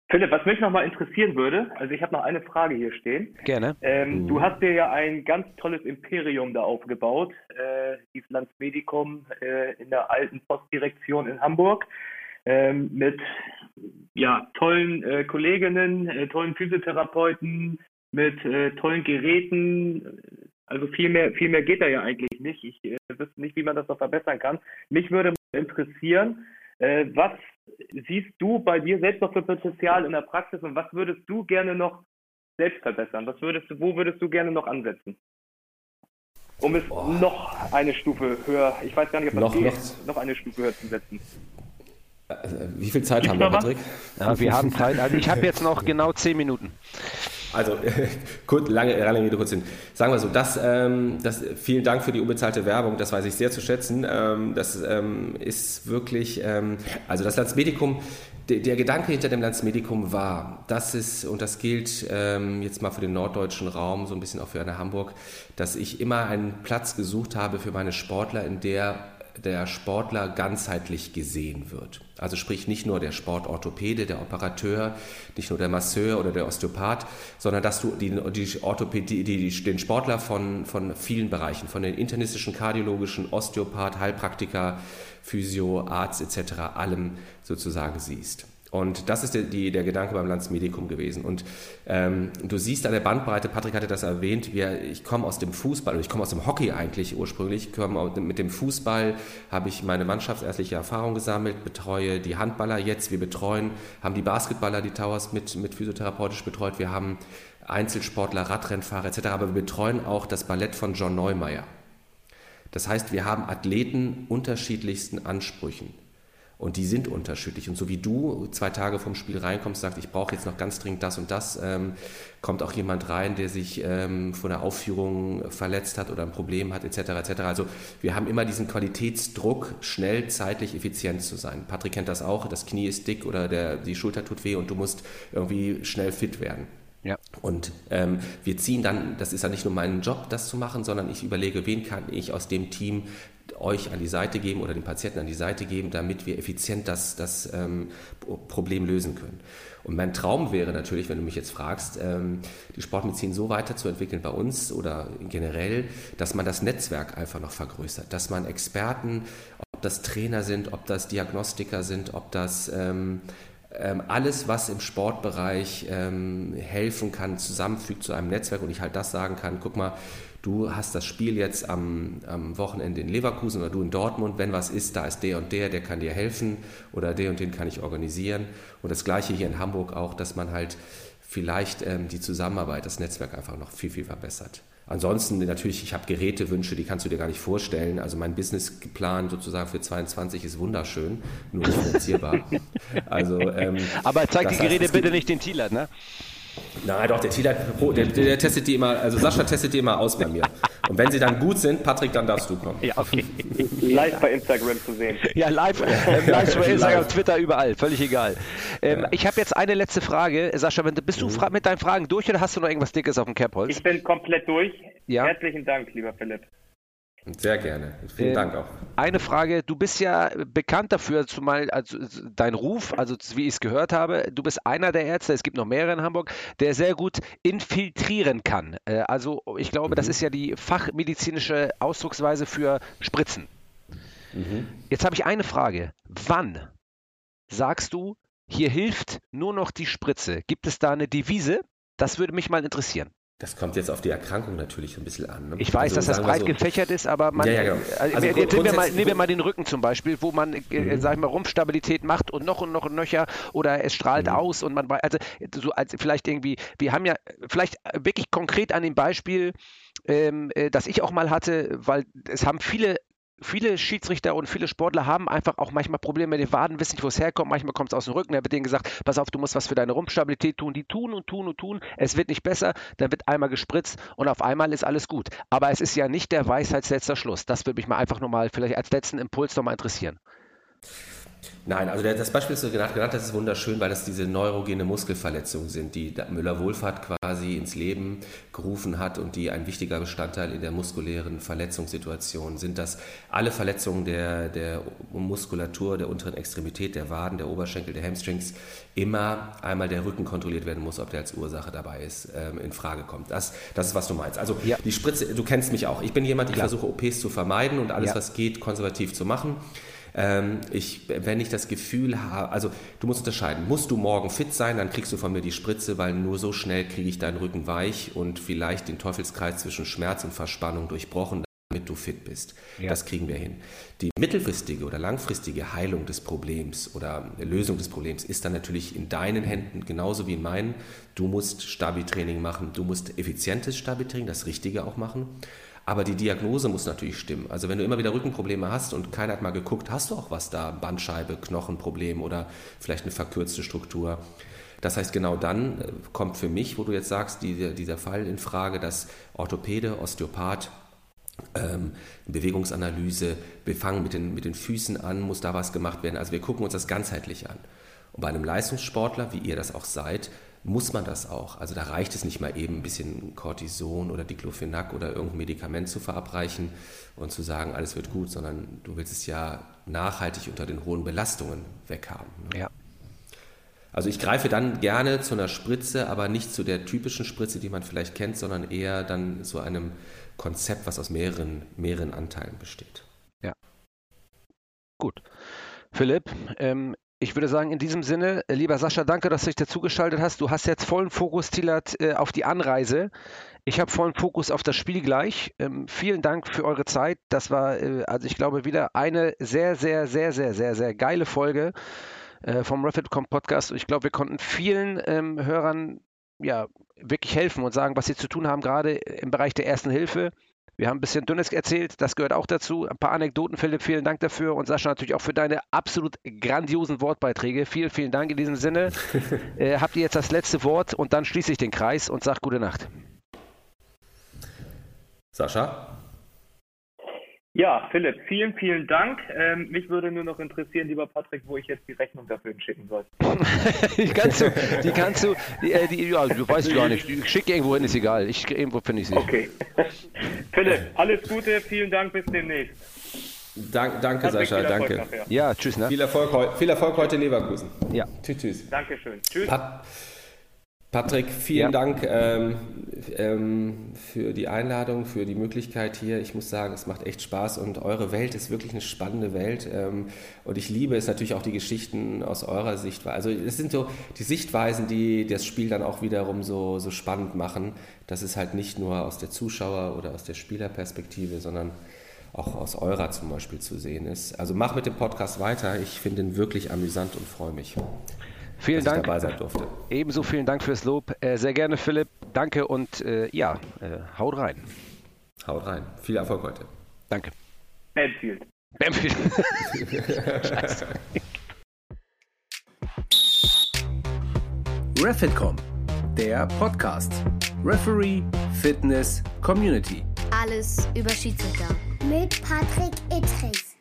C: Philipp, was mich nochmal interessieren würde, also ich habe noch eine Frage hier stehen.
A: Gerne.
C: Ähm, mhm. Du hast dir ja ein ganz tolles Imperium da aufgebaut, äh, dieses Landsmedikum äh, in der alten Postdirektion in Hamburg, ähm, mit ja, tollen äh, Kolleginnen, äh, tollen Physiotherapeuten, mit äh, tollen Geräten, also viel mehr, viel mehr geht da ja eigentlich nicht. Ich äh, wüsste nicht, wie man das noch verbessern kann. Mich würde interessieren, äh, was siehst du bei dir selbst noch für Potenzial in der Praxis und was würdest du gerne noch selbst verbessern? Was würdest du, wo würdest du gerne noch ansetzen? Um es Boah. noch eine Stufe höher, ich weiß gar nicht, ob das noch, geht, noch, noch eine Stufe höher zu setzen.
B: Äh, wie viel Zeit Gibt's haben wir, Patrick?
A: Ja, wir haben Zeit. Also ich habe jetzt noch genau zehn Minuten.
B: Also, kurz, lange, lange Rede, kurz hin. Sagen wir so, das, ähm, das, vielen Dank für die unbezahlte Werbung, das weiß ich sehr zu schätzen. Ähm, das ähm, ist wirklich, ähm, also das Landsmedikum, der, der, Gedanke hinter dem Landsmedikum war, dass es, und das gilt ähm, jetzt mal für den norddeutschen Raum, so ein bisschen auch für eine Hamburg, dass ich immer einen Platz gesucht habe für meine Sportler, in der der Sportler ganzheitlich gesehen wird. Also sprich nicht nur der Sportorthopäde, der Operateur, nicht nur der Masseur oder der Osteopath, sondern dass du die, die Orthopädie, die, den Sportler von, von vielen Bereichen, von den internistischen, kardiologischen, Osteopath, Heilpraktiker, Physio, Arzt etc., allem sozusagen siehst. Und das ist der, die, der Gedanke beim Landsmedikum gewesen. Und ähm, du siehst an der Bandbreite, Patrick hatte das erwähnt, wir, ich komme aus dem Fußball, ich komme aus dem Hockey eigentlich ursprünglich, ich komme mit dem Fußball, habe ich meine mannschaftsärztliche Erfahrung gesammelt, betreue die Handballer jetzt, wir betreuen, haben die Basketballer, die Towers mit, mit physiotherapeutisch betreut, wir haben Einzelsportler, Radrennfahrer etc., aber wir betreuen auch das Ballett von John Neumeier. Das heißt, wir haben Athleten unterschiedlichsten Ansprüchen. Und die sind unterschiedlich. Und so wie du zwei Tage vom Spiel reinkommst, sagst, ich brauche jetzt noch ganz dringend das und das, ähm, kommt auch jemand rein, der sich ähm, vor der Aufführung verletzt hat oder ein Problem hat, etc. etc. Also wir haben immer diesen Qualitätsdruck, schnell, zeitlich, effizient zu sein. Patrick kennt das auch, das Knie ist dick oder der, die Schulter tut weh und du musst irgendwie schnell fit werden. Ja. Und ähm, wir ziehen dann, das ist ja nicht nur mein Job, das zu machen, sondern ich überlege, wen kann ich aus dem Team euch an die Seite geben oder den Patienten an die Seite geben, damit wir effizient das, das ähm, Problem lösen können. Und mein Traum wäre natürlich, wenn du mich jetzt fragst, ähm, die Sportmedizin so weiterzuentwickeln bei uns oder generell, dass man das Netzwerk einfach noch vergrößert, dass man Experten, ob das Trainer sind, ob das Diagnostiker sind, ob das ähm, ähm, alles, was im Sportbereich ähm, helfen kann, zusammenfügt zu einem Netzwerk und ich halt das sagen kann, guck mal, du hast das Spiel jetzt am, am, Wochenende in Leverkusen oder du in Dortmund, wenn was ist, da ist der und der, der kann dir helfen oder der und den kann ich organisieren. Und das gleiche hier in Hamburg auch, dass man halt vielleicht ähm, die Zusammenarbeit, das Netzwerk einfach noch viel, viel verbessert. Ansonsten natürlich, ich habe Gerätewünsche, die kannst du dir gar nicht vorstellen. Also mein Businessplan sozusagen für 22 ist wunderschön, nur nicht finanzierbar.
A: also, ähm, Aber zeig die Geräte bitte nicht den Thieler, ne?
B: Nein, doch, der Thieler, der, der, testet die immer, also Sascha testet die immer aus bei mir. Und wenn sie dann gut sind, Patrick, dann darfst du kommen.
C: Ja, okay. Live bei Instagram zu sehen.
A: Ja, live, äh, live bei Instagram, Twitter, überall, völlig egal. Ähm, ja. Ich habe jetzt eine letzte Frage. Sascha, bist du mhm. mit deinen Fragen durch oder hast du noch irgendwas Dickes auf dem Kerbholz?
C: Ich bin komplett durch. Ja. Herzlichen Dank, lieber Philipp.
B: Sehr gerne. Vielen äh, Dank auch.
A: Eine Frage, du bist ja bekannt dafür, zumal also dein Ruf, also wie ich es gehört habe, du bist einer der Ärzte, es gibt noch mehrere in Hamburg, der sehr gut infiltrieren kann. Äh, also ich glaube, mhm. das ist ja die fachmedizinische Ausdrucksweise für Spritzen. Mhm. Jetzt habe ich eine Frage. Wann sagst du, hier hilft nur noch die Spritze? Gibt es da eine Devise? Das würde mich mal interessieren.
B: Das kommt jetzt auf die Erkrankung natürlich ein bisschen an.
A: Ne? Ich weiß, also, dass das breit so, gefächert ist, aber man, ja, ja, genau. also, also jetzt nehmen wir, mal, nehmen wir mal den Rücken zum Beispiel, wo man, äh, mhm. sag ich mal, Rumpfstabilität macht und noch und noch und nöcher oder es strahlt mhm. aus und man, also so als vielleicht irgendwie, wir haben ja vielleicht wirklich konkret an dem Beispiel, ähm, äh, das ich auch mal hatte, weil es haben viele viele Schiedsrichter und viele Sportler haben einfach auch manchmal Probleme mit den Waden, wissen nicht, wo es herkommt. Manchmal kommt es aus dem Rücken. Da wird denen gesagt, pass auf, du musst was für deine Rumpfstabilität tun. Die tun und tun und tun. Es wird nicht besser. Dann wird einmal gespritzt und auf einmal ist alles gut. Aber es ist ja nicht der Weisheitsletzter Schluss. Das würde mich mal einfach nochmal vielleicht als letzten Impuls nochmal interessieren.
B: Nein, also das Beispiel, das du genannt hast, ist wunderschön, weil das diese neurogene Muskelverletzungen sind, die Müller-Wohlfahrt quasi ins Leben gerufen hat und die ein wichtiger Bestandteil in der muskulären Verletzungssituation sind. Das alle Verletzungen der, der Muskulatur, der unteren Extremität, der Waden, der Oberschenkel, der Hamstrings, immer einmal der Rücken kontrolliert werden muss, ob der als Ursache dabei ist, ähm, in Frage kommt. Das, das ist, was du meinst. Also ja. die Spritze, du kennst mich auch. Ich bin jemand, ich Klar. versuche OPs zu vermeiden und alles, ja. was geht, konservativ zu machen. Ähm, ich, wenn ich das Gefühl habe, also du musst unterscheiden, musst du morgen fit sein, dann kriegst du von mir die Spritze, weil nur so schnell kriege ich deinen Rücken weich und vielleicht den Teufelskreis zwischen Schmerz und Verspannung durchbrochen, damit du fit bist. Ja. Das kriegen wir hin. Die mittelfristige oder langfristige Heilung des Problems oder Lösung des Problems ist dann natürlich in deinen Händen genauso wie in meinen. Du musst Stabi-Training machen, du musst effizientes Stabi-Training, das Richtige auch machen. Aber die Diagnose muss natürlich stimmen. Also wenn du immer wieder Rückenprobleme hast und keiner hat mal geguckt, hast du auch was da, Bandscheibe, Knochenproblem oder vielleicht eine verkürzte Struktur. Das heißt, genau dann äh, kommt für mich, wo du jetzt sagst, die, dieser Fall in Frage, dass Orthopäde, Osteopath, ähm, Bewegungsanalyse, wir fangen mit den, mit den Füßen an, muss da was gemacht werden. Also wir gucken uns das ganzheitlich an. Und bei einem Leistungssportler, wie ihr das auch seid, muss man das auch. Also da reicht es nicht mal eben ein bisschen Cortison oder Diclofenac oder irgendein Medikament zu verabreichen und zu sagen, alles wird gut, sondern du willst es ja nachhaltig unter den hohen Belastungen weghaben.
A: Ne? Ja.
B: Also ich greife dann gerne zu einer Spritze, aber nicht zu der typischen Spritze, die man vielleicht kennt, sondern eher dann zu einem Konzept, was aus mehreren, mehreren Anteilen besteht.
A: Ja. Gut. Philipp, ähm, ich würde sagen, in diesem Sinne, äh, lieber Sascha, danke, dass du dich dazugeschaltet hast. Du hast jetzt vollen Fokus, Tillert, äh, auf die Anreise. Ich habe vollen Fokus auf das Spiel gleich. Ähm, vielen Dank für eure Zeit. Das war, äh, also ich glaube, wieder eine sehr, sehr, sehr, sehr, sehr, sehr geile Folge äh, vom Rapid.com Podcast. Und ich glaube, wir konnten vielen ähm, Hörern ja wirklich helfen und sagen, was sie zu tun haben, gerade im Bereich der ersten Hilfe. Wir haben ein bisschen Dünnes erzählt, das gehört auch dazu. Ein paar Anekdoten, Philipp, vielen Dank dafür und Sascha natürlich auch für deine absolut grandiosen Wortbeiträge. Vielen, vielen Dank in diesem Sinne. äh, habt ihr jetzt das letzte Wort und dann schließe ich den Kreis und sage gute Nacht.
B: Sascha?
C: Ja, Philipp, vielen, vielen Dank. Ähm, mich würde nur noch interessieren, lieber Patrick, wo ich jetzt die Rechnung dafür hinschicken soll.
A: die kannst du, die kannst du, die, äh, die, ja, du weißt gar nicht. Ich schicke irgendwo hin, ist egal. Ich, irgendwo finde ich sie.
C: Okay. Philipp, alles Gute, vielen Dank, bis demnächst.
B: Dank, danke, Patrick, Sascha, danke.
A: Nachher. Ja, tschüss. Ne?
B: Viel, Erfolg, viel Erfolg heute in Leverkusen.
A: Ja.
B: Tschüss, tschüss.
C: Dankeschön. Tschüss.
B: Pat Patrick, vielen ja. Dank ähm, ähm, für die Einladung, für die Möglichkeit hier. Ich muss sagen, es macht echt Spaß und eure Welt ist wirklich eine spannende Welt. Ähm, und ich liebe es natürlich auch die Geschichten aus eurer Sichtweise. Also es sind so die Sichtweisen, die das Spiel dann auch wiederum so, so spannend machen. dass es halt nicht nur aus der Zuschauer- oder aus der Spielerperspektive, sondern auch aus eurer zum Beispiel zu sehen ist. Also mach mit dem Podcast weiter. Ich finde ihn wirklich amüsant und freue mich.
A: Vielen Dank.
B: dabei sein durfte.
A: Ebenso vielen Dank fürs Lob. Äh, sehr gerne, Philipp. Danke und äh, ja, äh, haut rein.
B: Haut rein. Viel Erfolg heute.
A: Danke.
C: Banfield.
A: Banfield. Scheiße.
D: Refitcom, der Podcast. Referee, Fitness, Community.
E: Alles über Schiedsrichter.
F: Mit Patrick Ittrich.